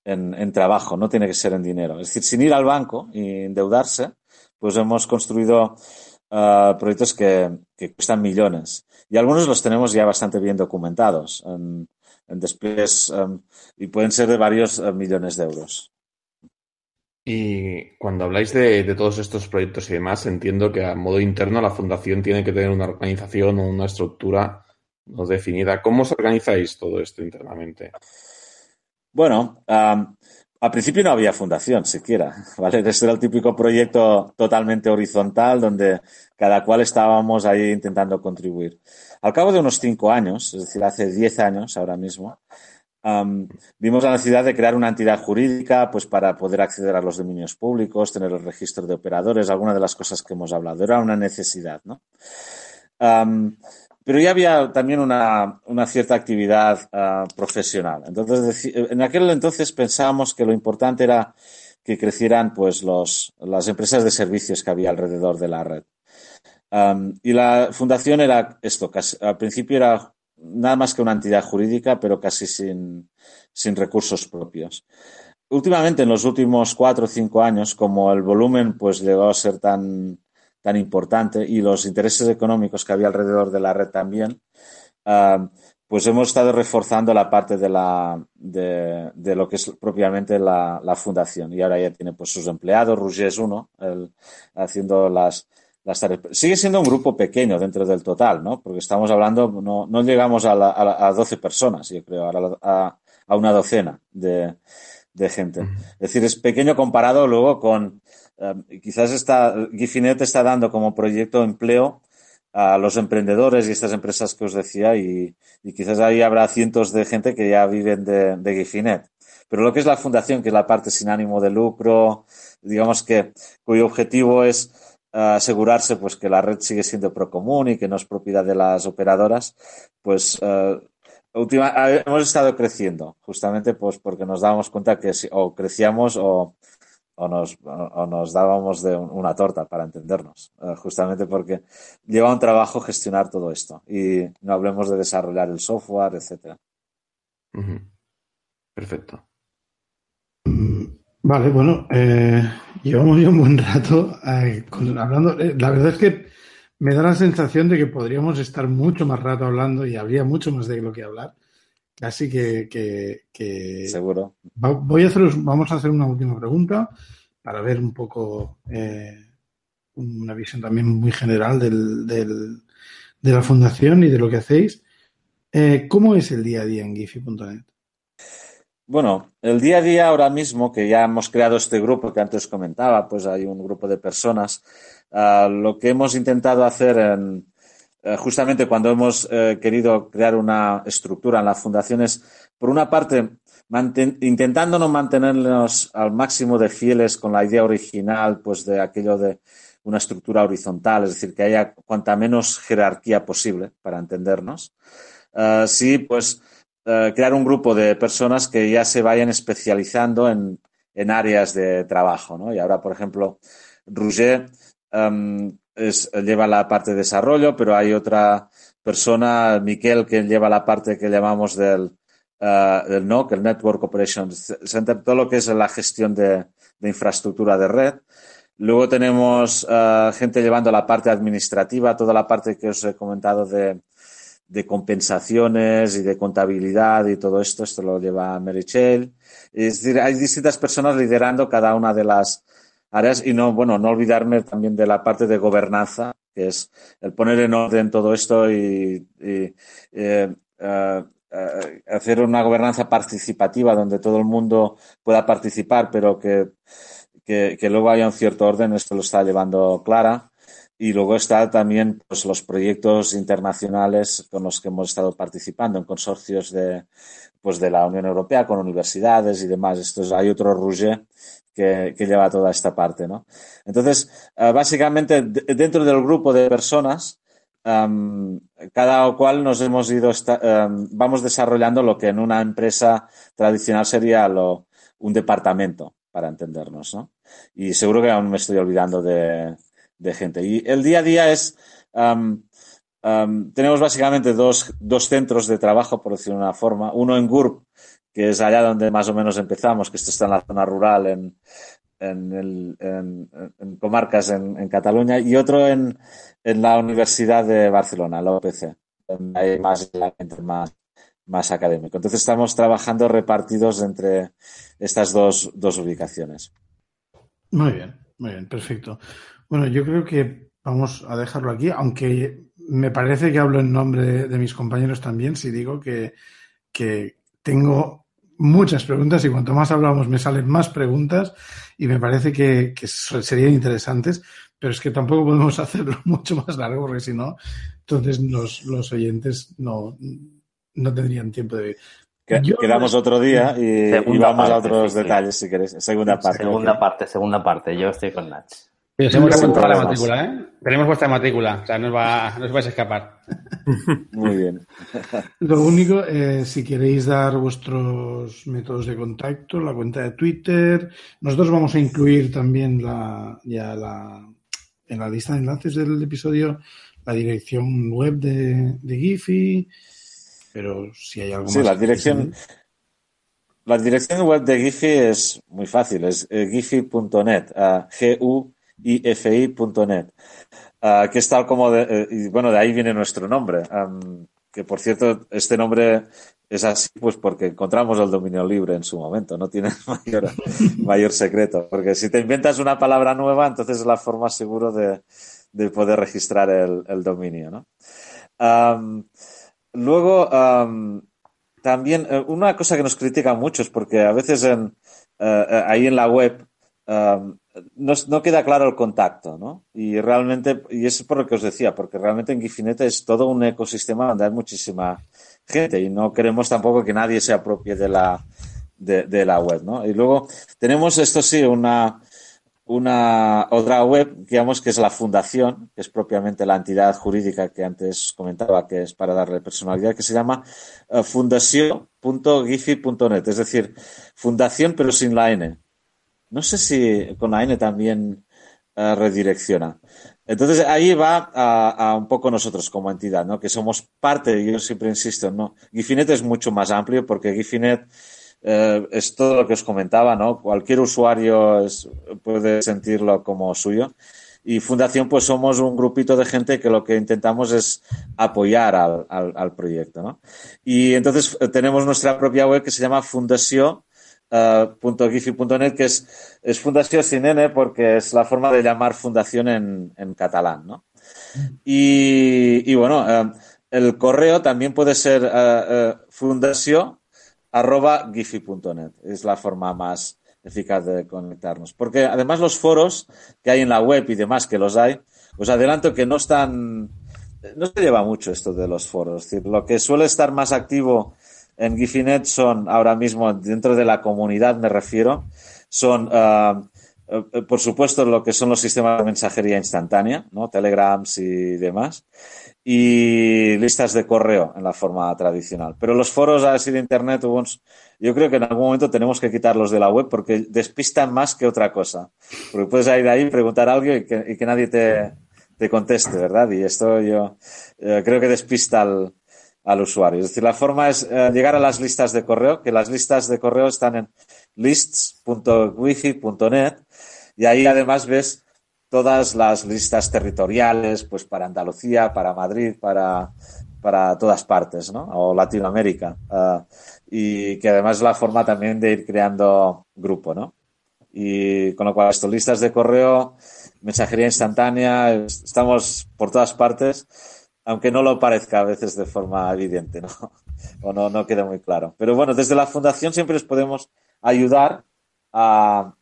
en, trabajo, no tiene que ser en dinero. Es decir, sin ir al banco y endeudarse, pues hemos construido uh, proyectos que, que, cuestan millones. Y algunos los tenemos ya bastante bien documentados en, en despliegues um, y pueden ser de varios uh, millones de euros. Y cuando habláis de, de, todos estos proyectos y demás, entiendo que a modo interno la fundación tiene que tener una organización o una estructura no definida. ¿Cómo os organizáis todo esto internamente? Bueno, al principio no había fundación siquiera, ¿vale? Este era el típico proyecto totalmente horizontal donde cada cual estábamos ahí intentando contribuir. Al cabo de unos cinco años, es decir, hace diez años ahora mismo, vimos la necesidad de crear una entidad jurídica pues para poder acceder a los dominios públicos, tener el registro de operadores, alguna de las cosas que hemos hablado. Era una necesidad, ¿no? Pero ya había también una, una cierta actividad uh, profesional. Entonces, en aquel entonces pensábamos que lo importante era que crecieran pues los, las empresas de servicios que había alrededor de la red. Y la fundación era esto, casi, al principio era nada más que una entidad jurídica, pero casi sin, sin recursos propios. Últimamente, en los últimos cuatro o cinco años, como el volumen pues llegó a ser tan, tan importante y los intereses económicos que había alrededor de la red también, uh, pues hemos estado reforzando la parte de, la, de, de lo que es propiamente la, la, fundación. Y ahora ya tiene pues sus empleados, Rouget es uno, el, haciendo las, las tareas. Sigue siendo un grupo pequeño dentro del total, ¿no? Porque estamos hablando, no, no llegamos a, la, a, a 12 personas, yo creo, a, a una docena de, de gente. Es decir, es pequeño comparado luego con quizás está, Gifinet está dando como proyecto empleo a los emprendedores y estas empresas que os decía y, y quizás ahí habrá cientos de gente que ya viven de, de, Gifinet. Pero lo que es la fundación, que es la parte sin ánimo de lucro, digamos que cuyo objetivo es uh, asegurarse pues que la red sigue siendo procomún y que no es propiedad de las operadoras, pues última, hemos estado creciendo justamente pues porque nos dábamos cuenta que si, o crecíamos o o nos, o nos dábamos de una torta para entendernos, uh, justamente porque lleva un trabajo gestionar todo esto y no hablemos de desarrollar el software, etcétera. Perfecto. Vale, bueno, eh, llevamos ya un buen rato eh, con, hablando. Eh, la verdad es que me da la sensación de que podríamos estar mucho más rato hablando y habría mucho más de lo que hablar. Así que, que, que seguro. voy a haceros, vamos a hacer una última pregunta para ver un poco eh, una visión también muy general del, del, de la fundación y de lo que hacéis. Eh, ¿Cómo es el día a día en Giphy.net? Bueno, el día a día ahora mismo que ya hemos creado este grupo que antes comentaba, pues hay un grupo de personas. Uh, lo que hemos intentado hacer en, justamente cuando hemos uh, querido crear una estructura en la fundación es, por una parte, intentando no mantenernos al máximo de fieles con la idea original, pues de aquello de una estructura horizontal, es decir, que haya cuanta menos jerarquía posible para entendernos. Uh, sí, pues uh, crear un grupo de personas que ya se vayan especializando en, en áreas de trabajo, ¿no? Y ahora, por ejemplo, Rouget um, es, lleva la parte de desarrollo, pero hay otra persona, Miquel, que lleva la parte que llamamos del, uh, el NOC, el Network Operations Center, todo lo que es la gestión de, de infraestructura de red. Luego tenemos uh, gente llevando la parte administrativa, toda la parte que os he comentado de, de compensaciones y de contabilidad y todo esto, esto lo lleva Merichel. Es decir, hay distintas personas liderando cada una de las y no, bueno, no olvidarme también de la parte de gobernanza, que es el poner en orden todo esto y, uh, hacer una gobernanza participativa donde todo el mundo pueda participar, pero que, que, que, luego haya un cierto orden. Esto lo está llevando Clara. Y luego está también pues, los proyectos internacionales con los que hemos estado participando en consorcios de, pues, de la Unión Europea, con universidades y demás. Esto es, hay otro Rouget que, que, lleva toda esta parte, ¿no? Entonces, uh, básicamente, dentro del grupo de personas, um, cada cual nos hemos ido, um, vamos desarrollando lo que en una empresa tradicional sería lo, un departamento, para entendernos, ¿no? Y seguro que aún me estoy olvidando de, de gente. Y el día a día es, um, tenemos básicamente dos, dos, centros de trabajo, por decirlo de una forma. Uno en GURB, que es allá donde más o menos empezamos, que esto está en la zona rural, en, en, el, en, comarcas en, Cataluña, y otro en, en la Universidad de Barcelona, la OPC, donde hay más, más, más académico. Entonces estamos trabajando repartidos entre estas dos, dos ubicaciones. Muy bien, muy bien, perfecto. Bueno, yo creo que vamos a dejarlo aquí, aunque me parece que hablo en nombre de, de mis compañeros también si digo que, que, tengo muchas preguntas y cuanto más hablamos me salen más preguntas y me parece que, que serían interesantes, pero es que tampoco podemos hacerlo mucho más largo porque si no, entonces los, los oyentes no, no tendrían tiempo de... Que, Yo, quedamos otro día y, y vamos parte, a otros sí, detalles sí. si queréis. Segunda parte. Segunda okay. parte, segunda parte. Yo estoy con Nach. Os hemos apuntado la matrícula, ¿eh? Tenemos vuestra matrícula, o sea, no os, va, no os vais a escapar. Muy bien. Lo único, eh, si queréis dar vuestros métodos de contacto, la cuenta de Twitter, nosotros vamos a incluir también la, ya la, en la lista de enlaces del episodio la dirección web de, de Giphy, pero si hay algo sí, más. Sí, la dirección. La dirección web de Giphy es muy fácil, es eh, giphy.net, uh, G-U-I-F-I.net, uh, que es tal como, de, eh, y bueno, de ahí viene nuestro nombre, que por cierto, este nombre es así pues porque encontramos el dominio libre en su momento, no tiene mayor, mayor secreto, porque si te inventas una palabra nueva, entonces es la forma seguro de, de poder registrar el, el dominio, ¿no? Luego, también uh, una cosa que nos critica mucho es porque a veces en, uh, ahí en la web no, no, queda claro el contacto, ¿no? Y realmente, y es por lo que os decía, porque realmente en Gifinet es todo un ecosistema donde hay muchísima gente y no queremos tampoco que nadie se apropie de la, de, de la web, ¿no? Y luego tenemos esto sí, una, una otra web, digamos que es la fundación, que es propiamente la entidad jurídica que antes comentaba, que es para darle personalidad, que se llama uh, fundación.gifi.net, es decir, fundación pero sin la N. No sé si con la N también uh, redirecciona. Entonces ahí va a, un poco nosotros como entidad, ¿no? Que somos parte, yo siempre insisto, ¿no? Gifinet es mucho más amplio porque Gifinet eh, es todo lo que os comentaba, ¿no? Cualquier usuario puede sentirlo como suyo. Y Fundación, pues somos un grupito de gente que lo que intentamos es apoyar al, al, al proyecto, ¿no? Y entonces tenemos nuestra propia web que se llama fundación. Uh, que es, es sin N porque es la forma de llamar fundación en, en catalán, ¿no? Y, y bueno, uh, el correo también puede ser uh, arroba. Es la forma más eficaz de conectarnos. Porque además los foros que hay en la web y demás que los hay, os adelanto que no están, no se lleva mucho esto de los foros. Es decir, lo que suele estar más activo en Gifinet son ahora mismo dentro de la comunidad, me refiero, son uh, por supuesto lo que son los sistemas de mensajería instantánea, ¿no? Telegrams y demás y listas de correo en la forma tradicional. Pero los foros así de Internet, yo creo que en algún momento tenemos que quitarlos de la web porque despistan más que otra cosa. Porque puedes ir ahí, preguntar a alguien y que, y que nadie te, te, conteste, ¿verdad? Y esto yo eh, creo que despista al, al, usuario. Es decir, la forma es eh, llegar a las listas de correo, que las listas de correo están en lists.wifi.net y ahí además ves todas las listas territoriales, pues para Andalucía, para Madrid, para, para todas partes, ¿no? O Latinoamérica. Uh, y que además es la forma también de ir creando grupo, ¿no? Y con lo cual, esto, listas de correo, mensajería instantánea, estamos por todas partes, aunque no lo parezca a veces de forma evidente, ¿no? O no, no queda muy claro. Pero bueno, desde la fundación siempre les podemos ayudar a,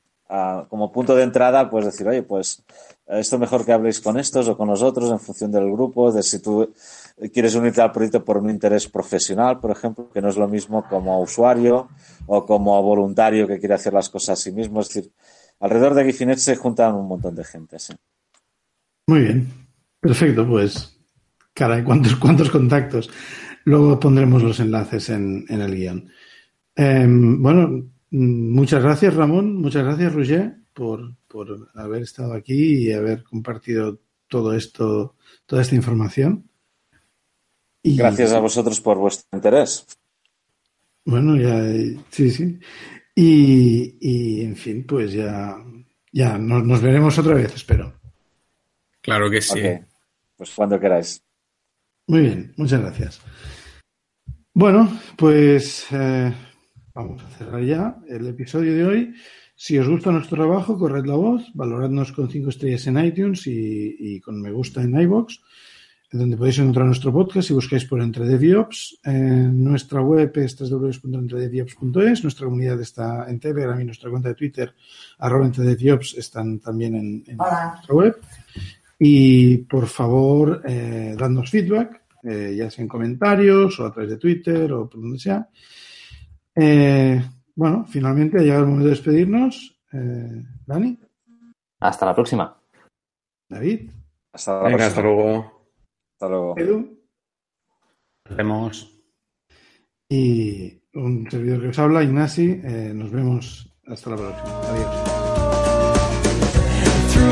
como punto de entrada, pues decir, oye, pues esto mejor que habléis con estos o con nosotros en función del grupo, de si tú quieres unirte al proyecto por un interés profesional, por ejemplo, que no es lo mismo como usuario o como voluntario que quiere hacer las cosas a sí mismo. Es decir, alrededor de Gifinet se juntan un montón de gente. ¿sí? Muy bien, perfecto, pues, caray, ¿cuántos, cuántos contactos? Luego pondremos los enlaces en, en el guion. Em, bueno, muchas gracias, Ramón, muchas gracias, Roger, por, por haber estado aquí y haber compartido todo esto, toda esta información. Y, Gracias a vosotros por vuestro interés. Bueno, ya, sí, sí. Y, y en fin, pues ya, ya nos, nos, veremos otra vez, espero. Claro que sí. Okay. Pues cuando queráis. Muy bien, muchas gracias. Bueno, pues eh, vamos a cerrar ya el episodio de hoy. Si os gusta nuestro trabajo, corred la voz, valoradnos con cinco estrellas en iTunes y, y con me gusta en iBox donde podéis encontrar nuestro podcast si buscáis por Entre DevOps. En nuestra web es www.entredeviops.es. Nuestra comunidad está en Telegram y nuestra cuenta de Twitter, arroba entredeviops, están también en, en nuestra web. Y por favor, eh, dadnos feedback, eh, ya sea en comentarios o a través de Twitter o por donde sea. Eh, bueno, finalmente ha llegado el momento de despedirnos. Eh, Dani. Hasta la próxima. David. Hasta, la Venga, próxima. hasta luego. Hasta luego. Edu. Nos vemos. Y un servidor que os habla, Ignasi. Eh, nos vemos hasta la próxima. Adiós.